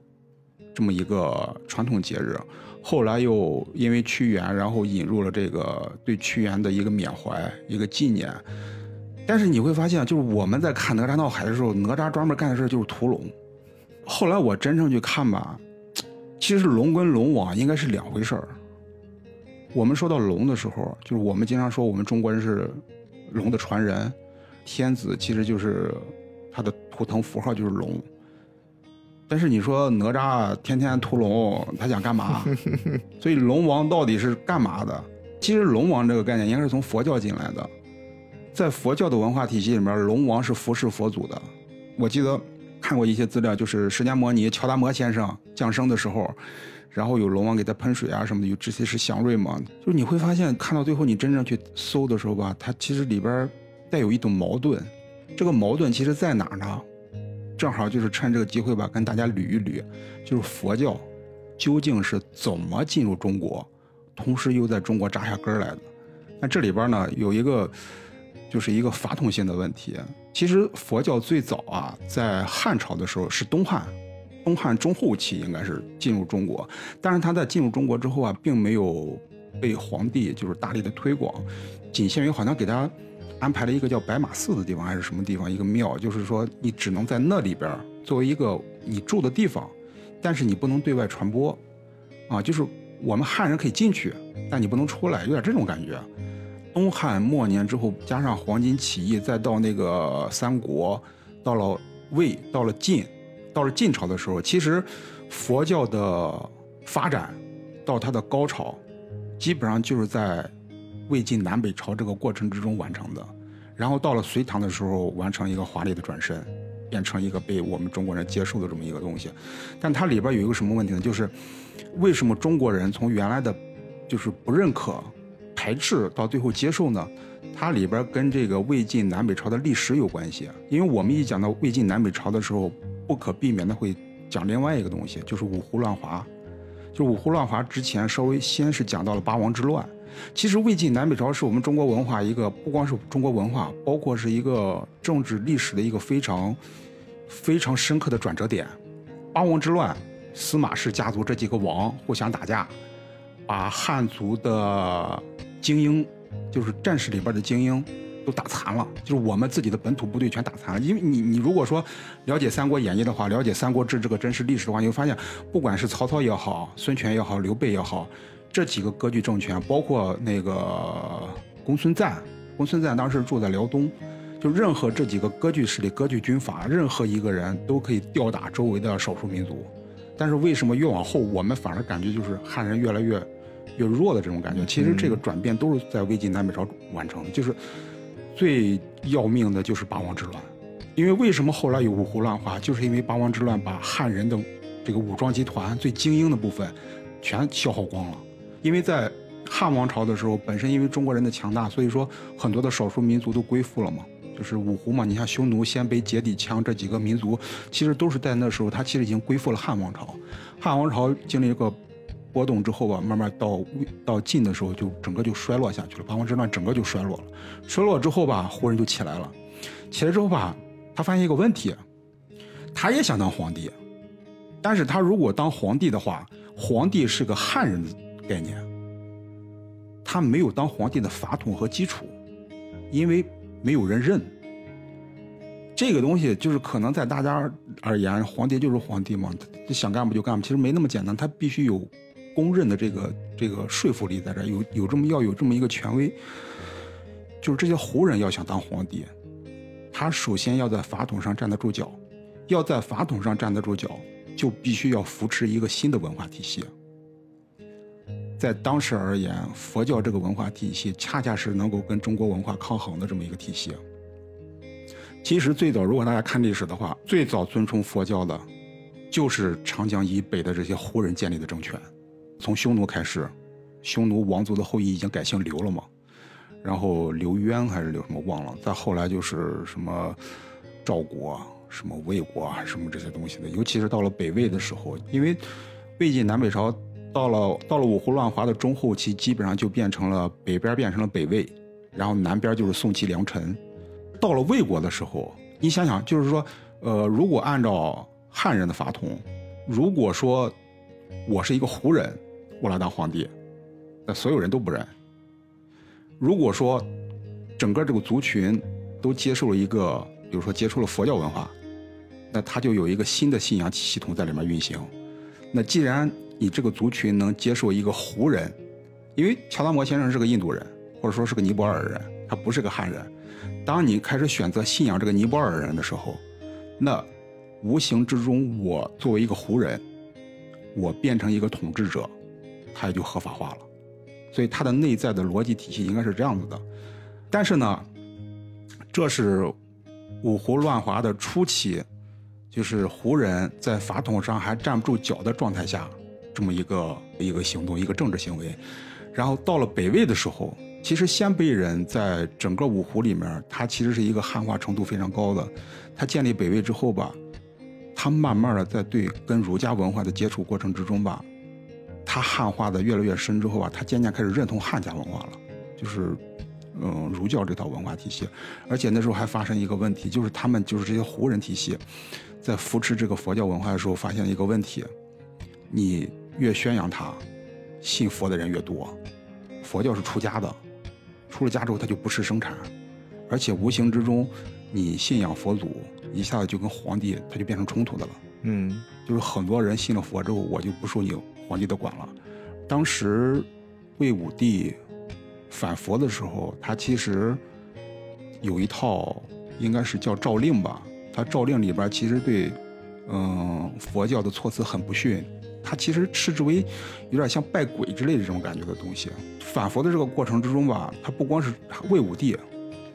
这么一个传统节日。后来又因为屈原，然后引入了这个对屈原的一个缅怀、一个纪念。但是你会发现，就是我们在看哪吒闹海的时候，哪吒专门干的事就是屠龙。后来我真正去看吧，其实龙跟龙王应该是两回事儿。我们说到龙的时候，就是我们经常说我们中国人是龙的传人，天子其实就是他的图腾符号就是龙。但是你说哪吒天天屠龙，他想干嘛？(laughs) 所以龙王到底是干嘛的？其实龙王这个概念应该是从佛教进来的，在佛教的文化体系里面，龙王是服侍佛祖的。我记得看过一些资料，就是释迦摩尼乔达摩先生降生的时候，然后有龙王给他喷水啊什么的，有这些是祥瑞嘛。就是你会发现，看到最后你真正去搜的时候吧，它其实里边带有一种矛盾。这个矛盾其实在哪呢？正好就是趁这个机会吧，跟大家捋一捋，就是佛教究竟是怎么进入中国，同时又在中国扎下根来的。那这里边呢，有一个就是一个法统性的问题。其实佛教最早啊，在汉朝的时候是东汉，东汉中后期应该是进入中国，但是他在进入中国之后啊，并没有被皇帝就是大力的推广，仅限于好像给他安排了一个叫白马寺的地方还是什么地方一个庙，就是说你只能在那里边作为一个你住的地方，但是你不能对外传播，啊，就是我们汉人可以进去，但你不能出来，有点这种感觉。东汉末年之后，加上黄巾起义，再到那个三国，到了魏，到了晋，到了晋朝的时候，其实佛教的发展到它的高潮，基本上就是在魏晋南北朝这个过程之中完成的。然后到了隋唐的时候，完成一个华丽的转身，变成一个被我们中国人接受的这么一个东西。但它里边有一个什么问题呢？就是为什么中国人从原来的就是不认可、排斥，到最后接受呢？它里边跟这个魏晋南北朝的历史有关系。因为我们一讲到魏晋南北朝的时候，不可避免的会讲另外一个东西，就是五胡乱华。就五胡乱华之前，稍微先是讲到了八王之乱。其实魏晋南北朝是我们中国文化一个不光是中国文化，包括是一个政治历史的一个非常非常深刻的转折点。八王之乱，司马氏家族这几个王互相打架，把汉族的精英，就是战士里边的精英，都打残了。就是我们自己的本土部队全打残了。因为你你如果说了解《三国演义》的话，了解《三国志》这个真实历史的话，你会发现，不管是曹操也好，孙权也好，刘备也好。这几个割据政权，包括那个公孙瓒，公孙瓒当时住在辽东，就任何这几个割据势力、割据军阀，任何一个人都可以吊打周围的少数民族。但是为什么越往后，我们反而感觉就是汉人越来越越弱的这种感觉？其实这个转变都是在魏晋南北朝完成的。就是最要命的就是八王之乱，因为为什么后来有五胡乱华，就是因为八王之乱把汉人的这个武装集团最精英的部分全消耗光了。因为在汉王朝的时候，本身因为中国人的强大，所以说很多的少数民族都归附了嘛，就是五胡嘛。你像匈奴、鲜卑、羯底羌这几个民族，其实都是在那时候，他其实已经归附了汉王朝。汉王朝经历一个波动之后吧，慢慢到到晋的时候，就整个就衰落下去了。八王之乱整个就衰落了。衰落之后吧，胡人就起来了。起来之后吧，他发现一个问题，他也想当皇帝，但是他如果当皇帝的话，皇帝是个汉人的。概念，他没有当皇帝的法统和基础，因为没有人认。这个东西就是可能在大家而言，皇帝就是皇帝嘛，想干不就干其实没那么简单，他必须有公认的这个这个说服力在这，有有这么要有这么一个权威。就是这些胡人要想当皇帝，他首先要在法统上站得住脚，要在法统上站得住脚，就必须要扶持一个新的文化体系。在当时而言，佛教这个文化体系恰恰是能够跟中国文化抗衡的这么一个体系。其实最早，如果大家看历史的话，最早尊崇佛教的，就是长江以北的这些胡人建立的政权。从匈奴开始，匈奴王族的后裔已经改姓刘了嘛，然后刘渊还是刘什么忘了。再后来就是什么赵国、什么魏国啊什么这些东西的。尤其是到了北魏的时候，因为魏晋南北朝。到了到了五胡乱华的中后期，基本上就变成了北边变成了北魏，然后南边就是宋齐梁陈。到了魏国的时候，你想想，就是说，呃，如果按照汉人的法统，如果说我是一个胡人，我来当皇帝，那所有人都不认。如果说整个这个族群都接受了一个，比如说接触了佛教文化，那他就有一个新的信仰系统在里面运行。那既然你这个族群能接受一个胡人，因为乔达摩先生是个印度人，或者说是个尼泊尔人，他不是个汉人。当你开始选择信仰这个尼泊尔人的时候，那无形之中，我作为一个胡人，我变成一个统治者，他也就合法化了。所以他的内在的逻辑体系应该是这样子的。但是呢，这是五胡乱华的初期，就是胡人在法统上还站不住脚的状态下。这么一个一个行动，一个政治行为，然后到了北魏的时候，其实鲜卑人在整个五胡里面，他其实是一个汉化程度非常高的。他建立北魏之后吧，他慢慢的在对跟儒家文化的接触过程之中吧，他汉化的越来越深之后啊，他渐渐开始认同汉家文化了，就是嗯儒教这套文化体系。而且那时候还发生一个问题，就是他们就是这些胡人体系，在扶持这个佛教文化的时候，发现一个问题，你。越宣扬它，信佛的人越多。佛教是出家的，出了家之后他就不是生产，而且无形之中，你信仰佛祖，一下子就跟皇帝他就变成冲突的了。嗯，就是很多人信了佛之后，我就不受你皇帝都管了。当时魏武帝反佛的时候，他其实有一套应该是叫诏令吧，他诏令里边其实对嗯佛教的措辞很不逊，他其实视之为有点像拜鬼之类的这种感觉的东西。反佛的这个过程之中吧，他不光是魏武帝。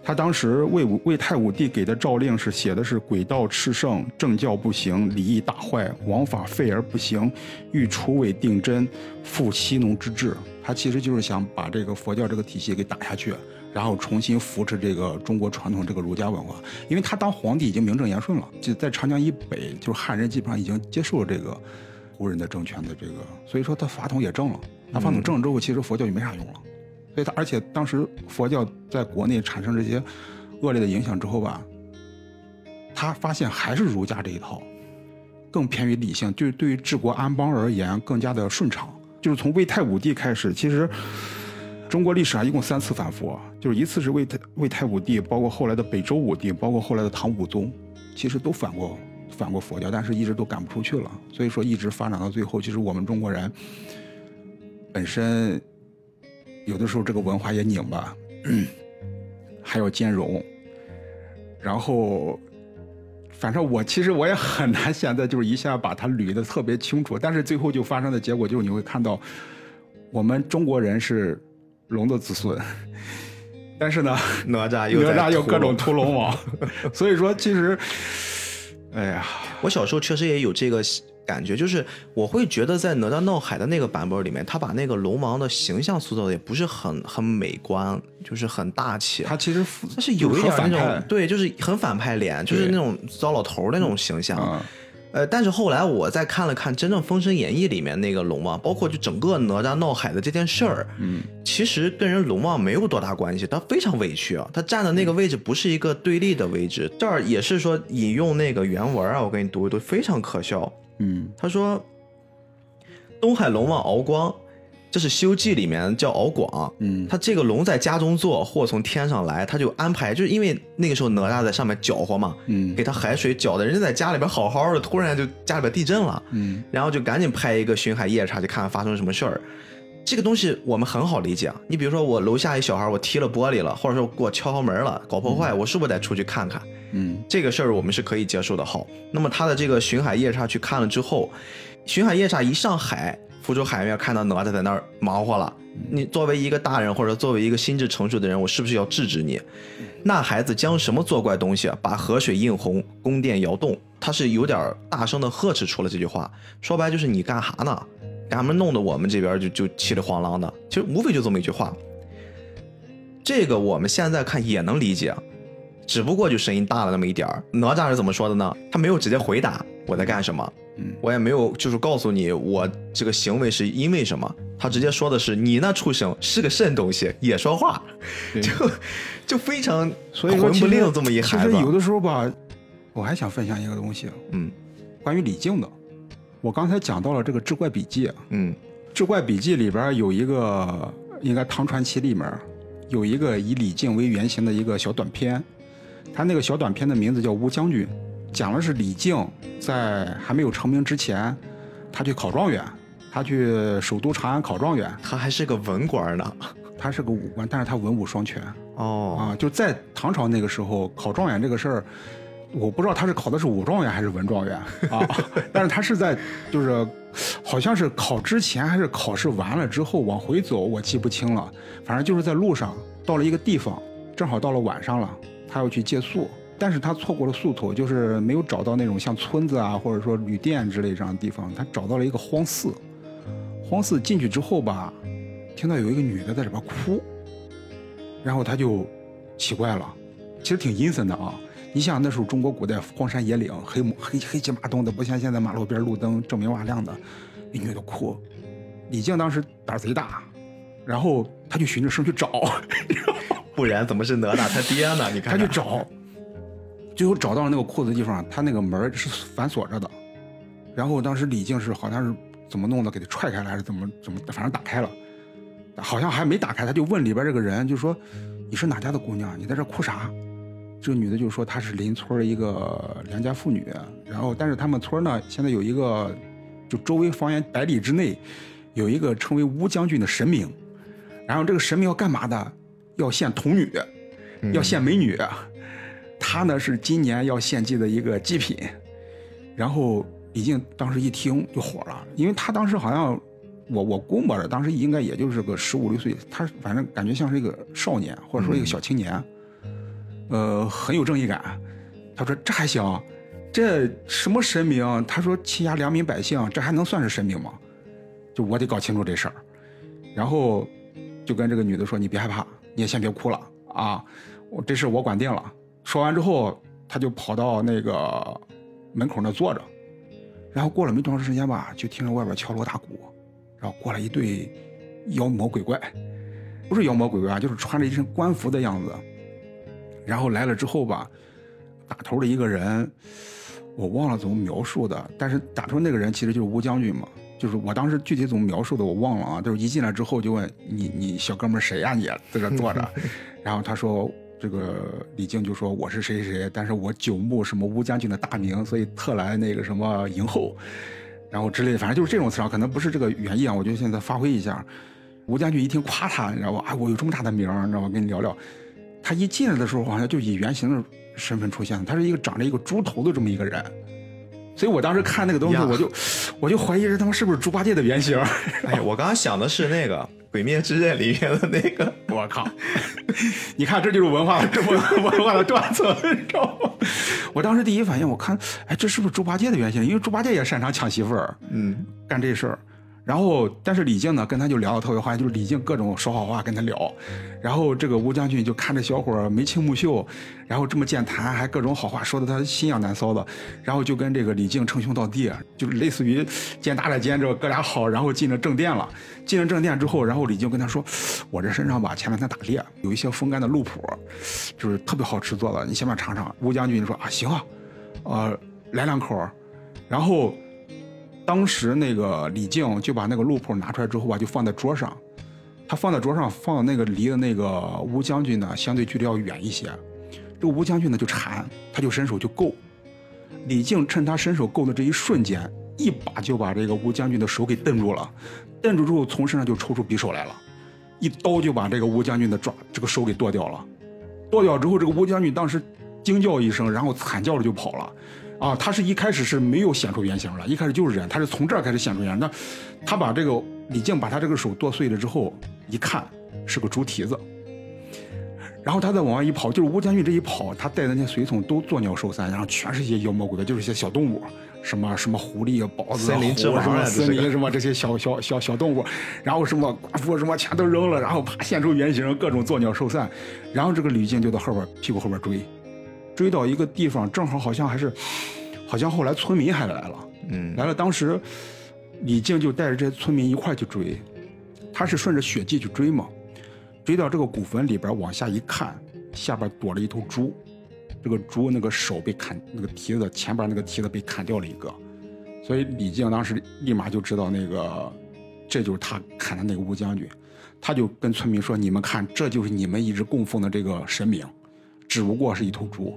他当时魏武魏太武帝给的诏令是写的是“鬼道炽盛，政教不行，礼义大坏，王法废而不行，欲除伪定真，复西农之治”。他其实就是想把这个佛教这个体系给打下去，然后重新扶持这个中国传统这个儒家文化。因为他当皇帝已经名正言顺了，就在长江以北，就是汉人基本上已经接受了这个胡人的政权的这个，所以说他法统也正了。他法统正了之后，其实佛教就没啥用了。所以他，而且当时佛教在国内产生这些恶劣的影响之后吧，他发现还是儒家这一套更偏于理性，就是对于治国安邦而言更加的顺畅。就是从魏太武帝开始，其实中国历史上一共三次反佛，就是一次是魏太魏太武帝，包括后来的北周武帝，包括后来的唐武宗，其实都反过反过佛教，但是一直都赶不出去了。所以说，一直发展到最后，其实我们中国人本身。有的时候这个文化也拧巴，还要兼容，然后，反正我其实我也很难现在就是一下把它捋的特别清楚，但是最后就发生的结果就是你会看到，我们中国人是龙的子孙，但是呢，哪吒又哪吒又各种屠龙王，(laughs) 所以说其实，哎呀，我小时候确实也有这个。感觉就是，我会觉得在哪吒闹海的那个版本里面，他把那个龙王的形象塑造的也不是很很美观，就是很大气。他其实他是有一点那种对，就是很反派脸，就是那种糟老头的那种形象。呃，但是后来我再看了看真正《封神演义》里面那个龙王，包括就整个哪吒闹海的这件事儿，嗯，其实跟人龙王没有多大关系，他非常委屈啊，他站的那个位置不是一个对立的位置。这儿也是说引用那个原文啊，我给你读一读，非常可笑。嗯，他说：“东海龙王敖光，这是《西游记》里面叫敖广。嗯，他这个龙在家中坐，祸从天上来，他就安排，就是因为那个时候哪吒在上面搅和嘛，嗯，给他海水搅的，人家在家里边好好的，突然就家里边地震了，嗯，然后就赶紧派一个巡海夜叉去看看发生什么事儿。这个东西我们很好理解啊，你比如说我楼下一小孩，我踢了玻璃了，或者说给我敲门了，搞破坏，我是不是得出去看看？”嗯，这个事儿我们是可以接受的。好，那么他的这个巡海夜叉去看了之后，巡海夜叉一上海，福州海面看到哪吒在那儿忙活了，你作为一个大人或者作为一个心智成熟的人，我是不是要制止你？那孩子将什么作怪东西，把河水映红，宫殿摇动？他是有点大声的呵斥出了这句话，说白就是你干哈呢？干嘛弄得我们这边就就气里慌啷的？其实无非就这么一句话。这个我们现在看也能理解。只不过就声音大了那么一点儿。哪吒是怎么说的呢？他没有直接回答我在干什么，嗯，我也没有就是告诉你我这个行为是因为什么。他直接说的是你那畜生是个甚东西，也说话，就就非常所以说魂不吝这么一孩子。有的时候吧，我还想分享一个东西，嗯，关于李靖的。我刚才讲到了这个《志怪笔记》，嗯，《志怪笔记》里边有一个，应该唐传奇里面有一个以李靖为原型的一个小短片。他那个小短片的名字叫《乌将军》，讲的是李靖在还没有成名之前，他去考状元，他去首都长安考状元。他还是个文官呢，他是个武官，但是他文武双全。哦，啊，就在唐朝那个时候，考状元这个事儿，我不知道他是考的是武状元还是文状元 (laughs) 啊。但是他是在，就是好像是考之前还是考试完了之后往回走，我记不清了。反正就是在路上到了一个地方，正好到了晚上了。他要去借宿，但是他错过了宿头，就是没有找到那种像村子啊，或者说旅店之类这样的地方。他找到了一个荒寺，荒寺进去之后吧，听到有一个女的在里边哭，然后他就奇怪了，其实挺阴森的啊。你想那时候中国古代荒山野岭，黑黑黑漆麻洞的，不像现在马路边路灯正明瓦亮的，那女的哭。李靖当时胆贼大，然后他就循着声去找。(laughs) 不然怎么是哪吒他爹呢？你 (laughs) 看，他去找，最后找到了那个裤子地方，他那个门是反锁着的。然后当时李靖是好像是怎么弄的，给他踹开了，还是怎么怎么，反正打开了。好像还没打开，他就问里边这个人，就说：“你是哪家的姑娘？你在这哭啥？”这个女的就说：“她是邻村一个良家妇女。然后，但是他们村呢，现在有一个，就周围方圆百里之内，有一个称为乌将军的神明。”然后这个神明要干嘛的？要献童女，要献美女。他呢是今年要献祭的一个祭品。然后李靖当时一听就火了，因为他当时好像我我估摸着当时应该也就是个十五六岁，他反正感觉像是一个少年或者说一个小青年，呃，很有正义感。他说这还行，这什么神明？他说欺压良民百姓，这还能算是神明吗？就我得搞清楚这事儿。然后就跟这个女的说：“你别害怕，你也先别哭了啊，我这事我管定了。”说完之后，他就跑到那个门口那坐着。然后过了没多长时间吧，就听着外边敲锣打鼓，然后过来一对妖魔鬼怪，不是妖魔鬼怪啊，就是穿着一身官服的样子。然后来了之后吧，打头的一个人，我忘了怎么描述的，但是打头那个人其实就是吴将军嘛。就是我当时具体怎么描述的我忘了啊，就是一进来之后就问你你小哥们儿谁呀你在这坐着，(laughs) 然后他说这个李靖就说我是谁谁谁，但是我久慕什么吴将军的大名，所以特来那个什么迎候，然后之类的，反正就是这种词啊，可能不是这个原意啊，我就现在发挥一下。吴将军一听夸他，你知道吧？啊，我有这么大的名儿，你知道吧？跟你聊聊。他一进来的时候好像就以原型的身份出现，他是一个长着一个猪头的这么一个人。所以我当时看那个东西，我就我就怀疑这他妈是不是猪八戒的原型？(laughs) 哎，我刚刚想的是那个《鬼灭之刃》里面的那个，(laughs) 我靠！你看，这就是文化这么文化的断层，你知道吗？(laughs) 我当时第一反应，我看，哎，这是不是猪八戒的原型？因为猪八戒也擅长抢媳妇儿，嗯，干这事儿。然后，但是李靖呢，跟他就聊得特别欢，就是李靖各种说好话跟他聊。然后这个吴将军就看着小伙眉清目秀，然后这么健谈，还各种好话说的他心痒难搔的。然后就跟这个李靖称兄道弟，就是类似于肩搭着肩，这哥俩好。然后进了正殿了，进了正殿之后，然后李靖跟他说：“我这身上吧，前两天打猎有一些风干的鹿脯，就是特别好吃做的，你先把尝尝。”吴将军说：“啊，行啊，呃，来两口。”然后。当时那个李靖就把那个鹿脯拿出来之后吧，就放在桌上。他放在桌上，放的那个离的那个吴将军呢，相对距离要远一些。这个吴将军呢就馋，他就伸手就够。李靖趁他伸手够的这一瞬间，一把就把这个吴将军的手给蹬住了。蹬住之后，从身上就抽出匕首来了，一刀就把这个吴将军的爪这个手给剁掉了。剁掉之后，这个吴将军当时惊叫一声，然后惨叫着就跑了。啊，他是一开始是没有显出原形了，一开始就是人，他是从这儿开始显出原形。那他把这个李靖把他这个手剁碎了之后，一看是个猪蹄子，然后他再往外一跑，就是吴将军这一跑，他带的那些随从都作鸟兽散，然后全是一些妖魔鬼怪，就是一些小动物，什么什么狐狸啊、豹子啊、森林之王啊什么森林什么这些小小小小动物，然后什么寡妇什么全都扔了，然后啪现出原形，各种作鸟兽散，然后这个吕靖就到后边屁股后边追。追到一个地方，正好好像还是，好像后来村民还来了，嗯来了。当时李靖就带着这些村民一块去追，他是顺着血迹去追嘛，追到这个古坟里边往下一看，下边躲着一头猪，这个猪那个手被砍，那个蹄子前边那个蹄子被砍掉了一个，所以李靖当时立马就知道那个这就是他砍的那个吴将军，他就跟村民说：“你们看，这就是你们一直供奉的这个神明。”只不过是一头猪。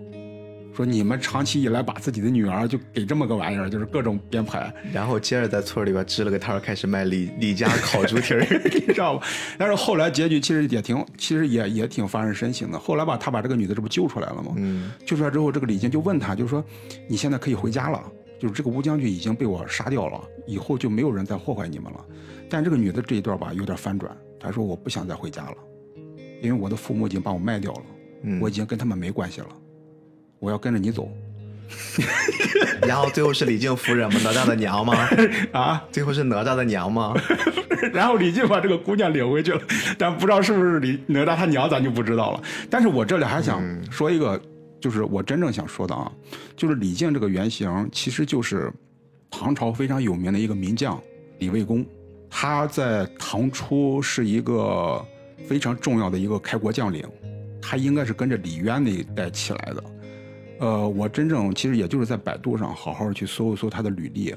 说你们长期以来把自己的女儿就给这么个玩意儿，就是各种编排，然后接着在村里边支了个摊儿，开始卖李李家烤猪蹄儿。(laughs) 你知道吧？但是后来结局其实也挺，其实也也挺发人深省的。后来吧，他把这个女的这不救出来了吗？嗯，救出来之后，这个李靖就问他，就是说你现在可以回家了，就是这个吴将军已经被我杀掉了，以后就没有人再祸害你们了。但这个女的这一段吧有点翻转，她说我不想再回家了，因为我的父母已经把我卖掉了。嗯我已经跟他们没关系了，我要跟着你走 (laughs) 然后最后是李靖夫人吗？哪吒的娘吗？(laughs) 啊！最后是哪吒的娘吗？(laughs) 然后李靖把这个姑娘领回去了，但不知道是不是李哪吒他娘，咱就不知道了。但是我这里还想说一个，就是我真正想说的啊，就是李靖这个原型其实就是唐朝非常有名的一个名将李卫公，他在唐初是一个非常重要的一个开国将领，他应该是跟着李渊那一代起来的。呃，我真正其实也就是在百度上好好去搜一搜他的履历，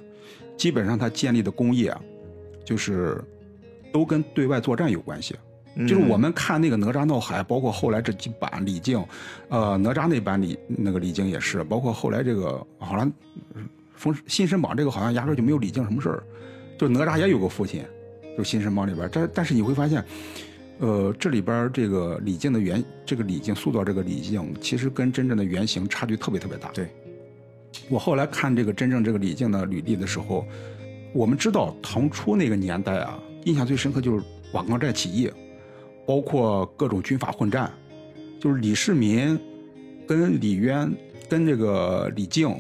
基本上他建立的功业啊，就是都跟对外作战有关系。就是我们看那个哪吒闹海，包括后来这几版李靖，呃，哪吒那版李那个李靖也是，包括后来这个好像嗯封新神榜这个好像压根儿就没有李靖什么事儿，就哪吒也有个父亲，就新神榜里边儿，但但是你会发现，呃，这里边儿这个李靖的原，这个李靖塑造这个李靖，其实跟真正的原型差距特别特别大。对，我后来看这个真正这个李靖的履历的时候，我们知道唐初那个年代啊，印象最深刻就是瓦岗寨起义，包括各种军阀混战，就是李世民跟李渊跟这个李靖，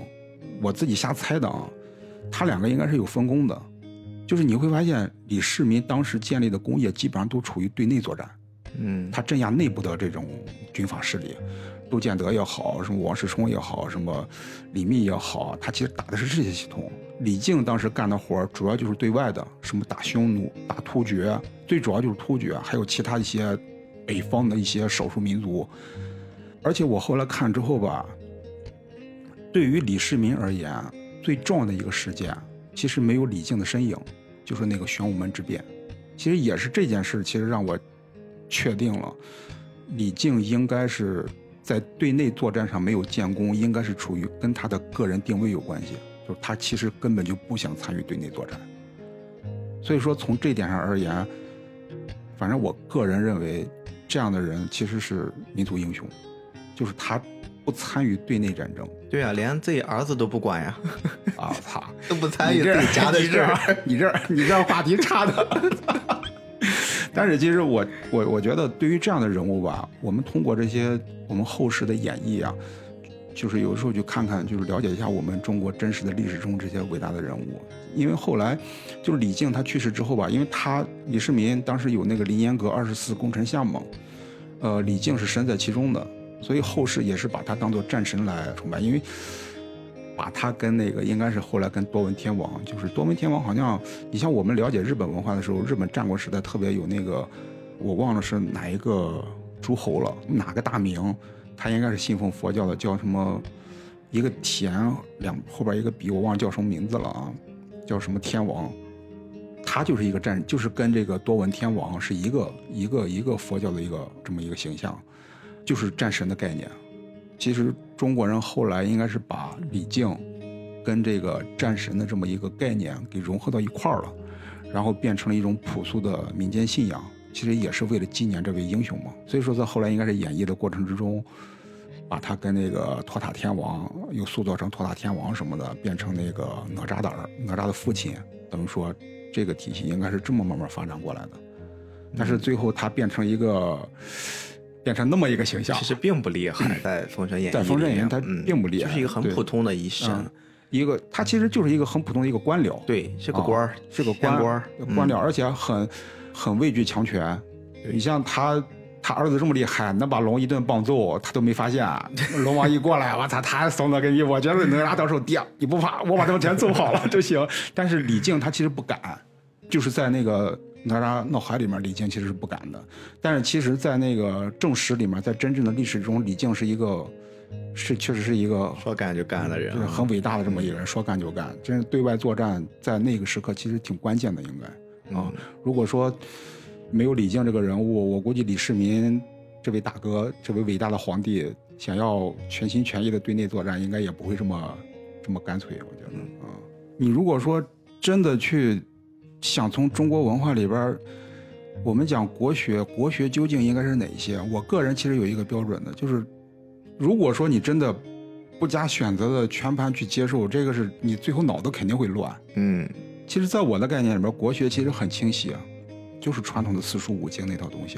我自己瞎猜的啊，他两个应该是有分工的。就是你会发现，李世民当时建立的工业基本上都处于对内作战，嗯，他镇压内部的这种军阀势力，杜建德也好，什么王世充也好，什么李密也好，他其实打的是这些系统。李靖当时干的活儿主要就是对外的，什么打匈奴、打突厥，最主要就是突厥，还有其他一些北方的一些少数民族。而且我后来看之后吧，对于李世民而言，最重要的一个事件，其实没有李靖的身影，就是那个玄武门之变。其实也是这件事，其实让我确定了，李靖应该是在对内作战上没有建功，应该是处于跟他的个人定位有关系，就是他其实根本就不想参与对内作战。所以说，从这点上而言，反正我个人认为，这样的人其实是民族英雄，就是他不参与对内战争对啊，连自己儿子都不管呀，(laughs) 啊！操，(laughs) 都不参与自己家的 (laughs) 你这事儿。你这你这话题差的。但是其实我我我觉得，对于这样的人物吧，我们通过这些我们后世的演绎啊，就是有时候去看看，就是了解一下我们中国真实的历史中这些伟大的人物。因为后来就是李靖他去世之后吧，因为他李世民当时有那个凌烟阁二十四功臣项嘛，呃，李靖是身在其中的，所以后世也是把他当做战神来崇拜，因为。把他跟那个应该是后来跟多闻天王，就是多闻天王好像，你像我们了解日本文化的时候，日本战国时代特别有那个，我忘了是哪一个诸侯了，哪个大名，他应该是信奉佛教的，叫什么，一个田两后边一个比，我忘了叫什么名字了啊，叫什么天王，他就是一个战，就是跟这个多闻天王是一个一个一个佛教的一个这么一个形象，就是战神的概念。其实中国人后来应该是把李靖跟这个战神的这么一个概念给融合到一块儿了，然后变成了一种朴素的民间信仰。其实也是为了纪念这位英雄嘛。所以说，在后来应该是演绎的过程之中，把他跟那个托塔天王又塑造成托塔天王什么的，变成那个哪吒的儿哪吒的父亲。等于说，这个体系应该是这么慢慢发展过来的。但是最后他变成一个。变成那么一个形象，其实并不厉害，在《封神演义》在《封神演义》他嗯并不厉害，就是一个很普通的医生嗯，一个他其实就是一个很普通的一个官僚，对，是个官是个官官，官僚，而且很很畏惧强权。你像他，他儿子这么厉害，能把龙一顿棒揍，他都没发现。(laughs) 龙王一过来，我操，他还怂的跟你，我觉得哪吒到时候爹，你不怕，我把他们全揍好了 (laughs) 就行。但是李靖他其实不敢，就是在那个哪吒闹海里面，李靖其实是不敢的。但是其实，在那个正史里面，在真正的历史中，李靖是一个，是确实是一个说干就干的人就是啊，很伟大的这么一个人，说干就干。真是对外作战，在那个时刻其实挺关键的，应该啊。嗯如果说没有李靖这个人物，我估计李世民这位大哥，这位伟大的皇帝，想要全心全意的对内作战，应该也不会这么这么干脆。我觉得啊，你如果说真的去想从中国文化里边，我们讲国学，国学究竟应该是哪一些？我个人其实有一个标准的，就是如果说你真的不加选择的全盘去接受，这个是你最后脑子肯定会乱。嗯，其实，在我的概念里边，国学其实很清晰，啊，就是传统的四书五经那套东西。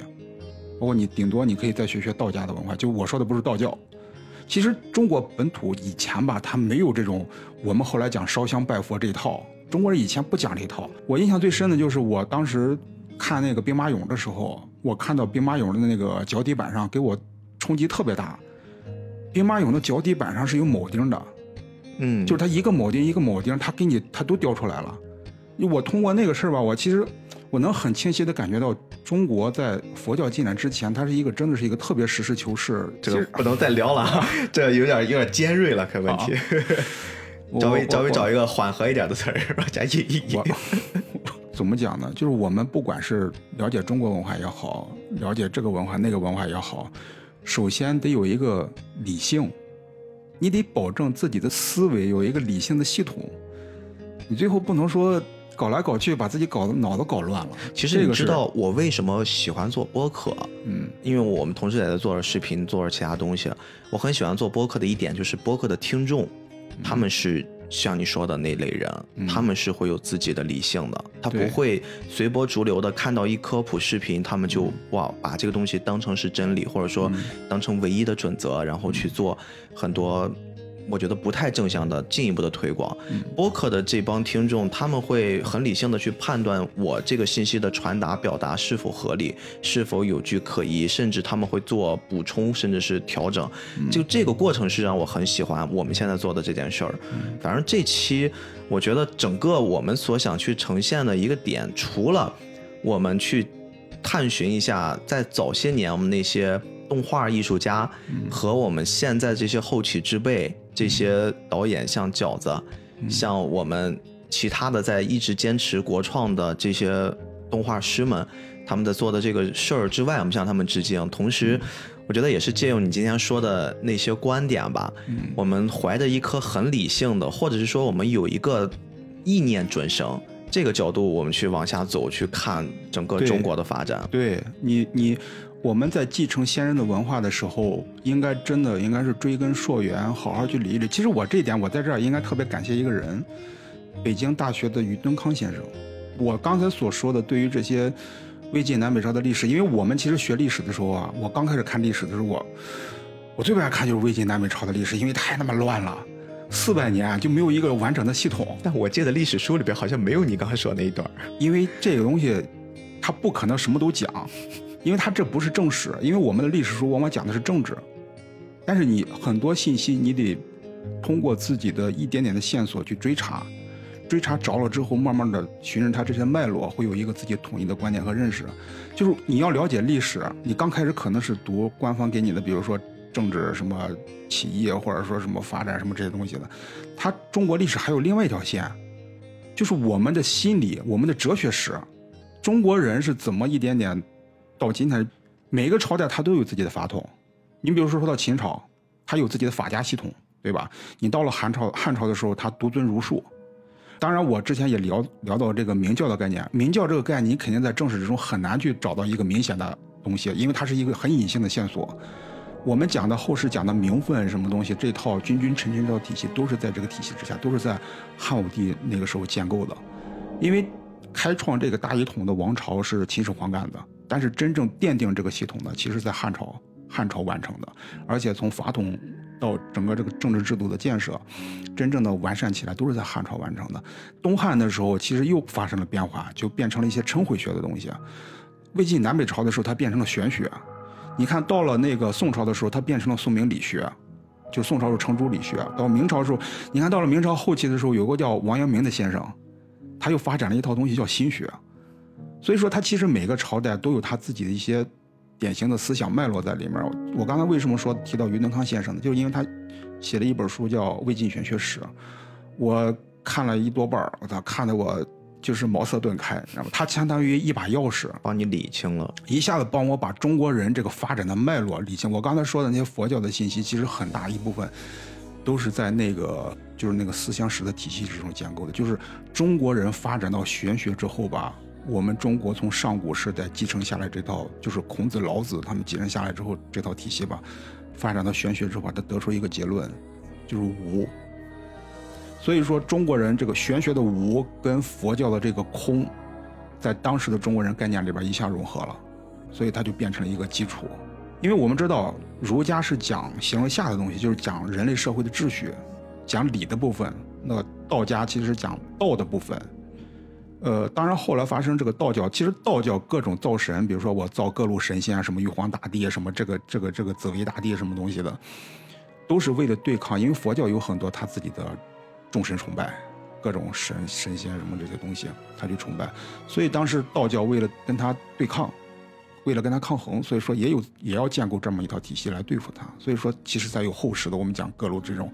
包括你顶多你可以再学学道家的文化，就我说的不是道教。其实中国本土以前吧，它没有这种我们后来讲烧香拜佛这一套。中国人以前不讲这一套。我印象最深的就是我当时看那个兵马俑的时候，我看到兵马俑的那个脚底板上给我冲击特别大。兵马俑的脚底板上是有铆钉的，嗯，就是它一个铆钉一个铆钉，它给你它都雕出来了。我通过那个事儿吧，我其实我能很清晰的感觉到，中国在佛教进来之前，它是一个真的是一个特别实事求是。这个不能再聊了啊，(laughs) 这有点有点尖锐了，可问题。我稍微我稍微找一个缓和一点的词儿，往下一一一我 (laughs) 怎么讲呢？就是我们不管是了解中国文化也好，了解这个文化那个文化也好，首先得有一个理性，你得保证自己的思维有一个理性的系统。你最后不能说搞来搞去，把自己搞得脑子搞乱了。其实你知道我为什么喜欢做播客？嗯，因为我们同时也在做着视频，做着其他东西。我很喜欢做播客的一点就是播客的听众，他们是像你说的那类人，他们是会有自己的理性的，他不会随波逐流的看到一科普视频，他们就哇把这个东西当成是真理，或者说当成唯一的准则，然后去做很多。我觉得不太正向的进一步的推广，播客的这帮听众，他们会很理性的去判断我这个信息的传达表达是否合理，是否有据可依，甚至他们会做补充，甚至是调整。就这个过程是让我很喜欢我们现在做的这件事儿。反正这期我觉得整个我们所想去呈现的一个点，除了我们去探寻一下在早些年我们那些动画艺术家和我们现在这些后起之辈这些导演，像饺子，像我们其他的在一直坚持国创的这些动画师们，他们在做的这个事儿之外，我们向他们致敬。同时，我觉得也是借用你今天说的那些观点吧，我们怀着一颗很理性的，或者是说我们有一个意念准绳。这个角度，我们去往下走，去看整个中国的发展。对你，你我们在继承先人的文化的时候，应该真的应该是追根溯源，好好去理一理。其实我这一点，我在这儿应该特别感谢一个人，北京大学的于敦康先生。我刚才所说的，对于这些魏晋南北朝的历史，因为我们其实学历史的时候啊，我刚开始看历史的时候，我我最不爱看就是魏晋南北朝的历史，因为太他妈乱了，四百年就没有一个完整的系统。但我记得历史书里边好像没有你刚才说的那一段。因为这个东西，它不可能什么都讲，因为它这不是正史。因为我们的历史书往往讲的是政治，但是你很多信息你得通过自己的一点点的线索去追查，追查着了之后，慢慢的循着它这些脉络，会有一个自己统一的观点和认识。就是你要了解历史，你刚开始可能是读官方给你的，比如说政治什么起义，或者说什么发展什么这些东西的，它中国历史还有另外一条线。就是我们的心理，我们的哲学史，中国人是怎么一点点到今天，每个朝代它都有自己的法统。你比如说说到秦朝，它有自己的法家系统，对吧？你到了汉朝，汉朝的时候，它独尊儒术。当然，我之前也聊聊到这个明教的概念，明教这个概念，你肯定在正史之中很难去找到一个明显的东西，因为它是一个很隐性的线索。我们讲的后世讲的名分什么东西，这套君君臣臣这套体系都是在这个体系之下，都是在汉武帝那个时候建构的。因为开创这个大一统的王朝是秦始皇干的，但是真正奠定这个系统呢，其实在汉朝，汉朝完成的。而且从法统到整个这个政治制度的建设，真正的完善起来都是在汉朝完成的。东汉的时候，其实又发生了变化，就变成了一些称谓学的东西。魏晋南北朝的时候，它变成了玄学。你看到了那个宋朝的时候，它变成了宋明理学，就宋朝是程朱理学。到明朝的时候，你看到了明朝后期的时候，有个叫王阳明的先生，他又发展了一套东西叫心学。所以说，他其实每个朝代都有他自己的一些典型的思想脉络在里面。我刚才为什么说提到于敦康先生呢？就是因为他写了一本书叫《魏晋玄学史》，我看了一多半儿，我操，看得我就是茅塞顿开，知道吗？他相当于一把钥匙，帮你理清了。一下子帮我把中国人这个发展的脉络理清。我刚才说的那些佛教的信息，其实很大一部分都是在那个就是那个思想史的体系之中建构的。就是中国人发展到玄学之后吧，我们中国从上古时代继承下来这套，就是孔子、老子他们继承下来之后这套体系吧，发展到玄学之后，他得出一个结论，就是无。所以说，中国人这个玄学的无跟佛教的这个空，在当时的中国人概念里边一下融合了，所以它就变成了一个基础。因为我们知道，儒家是讲形而下的东西，就是讲人类社会的秩序，讲理的部分；那道家其实是讲道的部分。呃，当然后来发生这个道教，其实道教各种造神，比如说我造各路神仙，什么玉皇大帝，什么这个这个这个紫薇大帝什么东西的，都是为了对抗，因为佛教有很多他自己的众神崇拜，各种神神仙什么这些东西，他去崇拜。所以当时道教为了跟他对抗，为了跟他抗衡，所以说也有也要建构这么一套体系来对付他。所以说，其实才有后世的我们讲各路这种，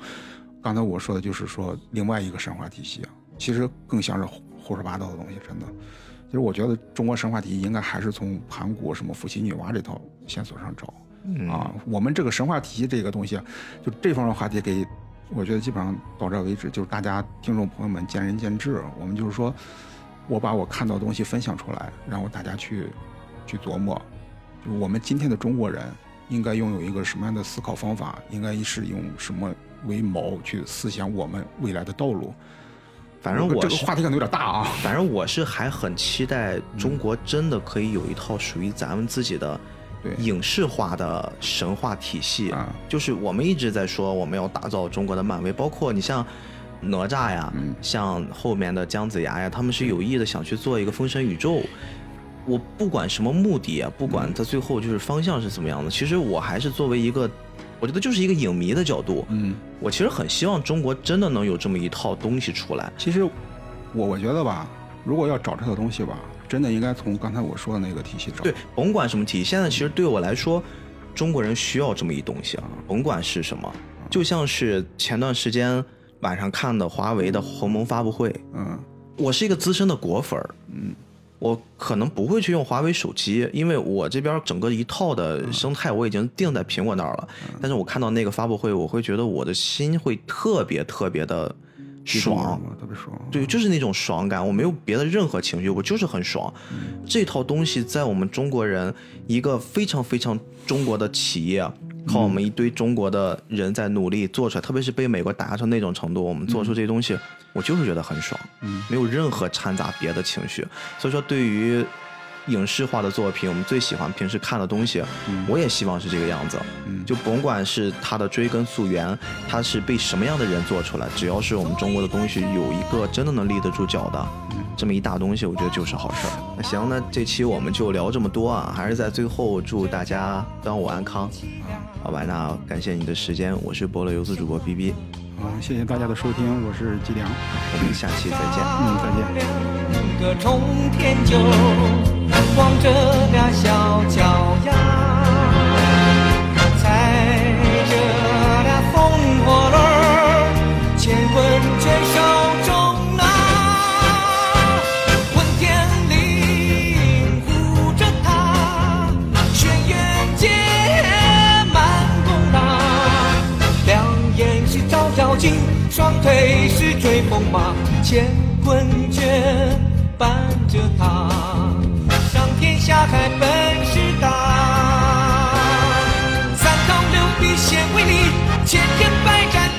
刚才我说的就是说另外一个神话体系，其实更像是胡胡说八道的东西，真的。其实我觉得中国神话体系应该还是从盘古什么伏羲女娲这套线索上找。啊，我们这个神话体系这个东西，就这方面话题给，我觉得基本上到这为止，就是大家听众朋友们见仁见智。我们就是说，我把我看到的东西分享出来，然后大家去去琢磨，就我们今天的中国人应该拥有一个什么样的思考方法，应该是用什么为谋去思想我们未来的道路。反正我这个话题可能有点大啊。反正我是还很期待中国真的可以有一套属于咱们自己的影视化的神话体系。啊就是我们一直在说我们要打造中国的漫威，包括你像哪吒呀，嗯像后面的姜子牙呀，他们是有意的想去做一个封神宇宙。我不管什么目的啊，不管它最后就是方向是怎么样的，其实我还是作为一个，我觉得就是一个影迷的角度，嗯，我其实很希望中国真的能有这么一套东西出来。其实我我觉得吧，如果要找这套东西吧，真的应该从刚才我说的那个体系找。对，甭管什么体系，现在其实对我来说，中国人需要这么一东西啊，甭管是什么，就像是前段时间晚上看的华为的鸿蒙发布会，嗯我是一个资深的果粉儿，嗯，我可能不会去用华为手机，因为我这边整个一套的生态我已经定在苹果那儿了。但是我看到那个发布会，我会觉得我的心会特别特别的爽，特别爽。对，就是那种爽感，我没有别的任何情绪，我就是很爽。这套东西在我们中国人一个非常非常中国的企业，靠我们一堆中国的人在努力做出来，特别是被美国打压成那种程度，我们做出这些东西，我就是觉得很爽，嗯。没有任何掺杂别的情绪。所以说，对于影视化的作品，我们最喜欢平时看的东西，我也希望是这个样子。嗯就甭管是它的追根溯源，它是被什么样的人做出来，只要是我们中国的东西有一个真的能立得住脚的，这么一大东西，我觉得就是好事儿。那行，那这期我们就聊这么多啊，还是在最后祝大家端午安康，好吧？那感谢你的时间，我是菠萝游子主播 B B，好，谢谢大家的收听，我是季良。我们下期再见。嗯，再见。两个冲天酒，望着那小脚丫，踩着那风火轮儿，乾坤圈手双腿是追风马，乾坤圈伴着他，上天下海本事大。三头六臂显威力，千军百战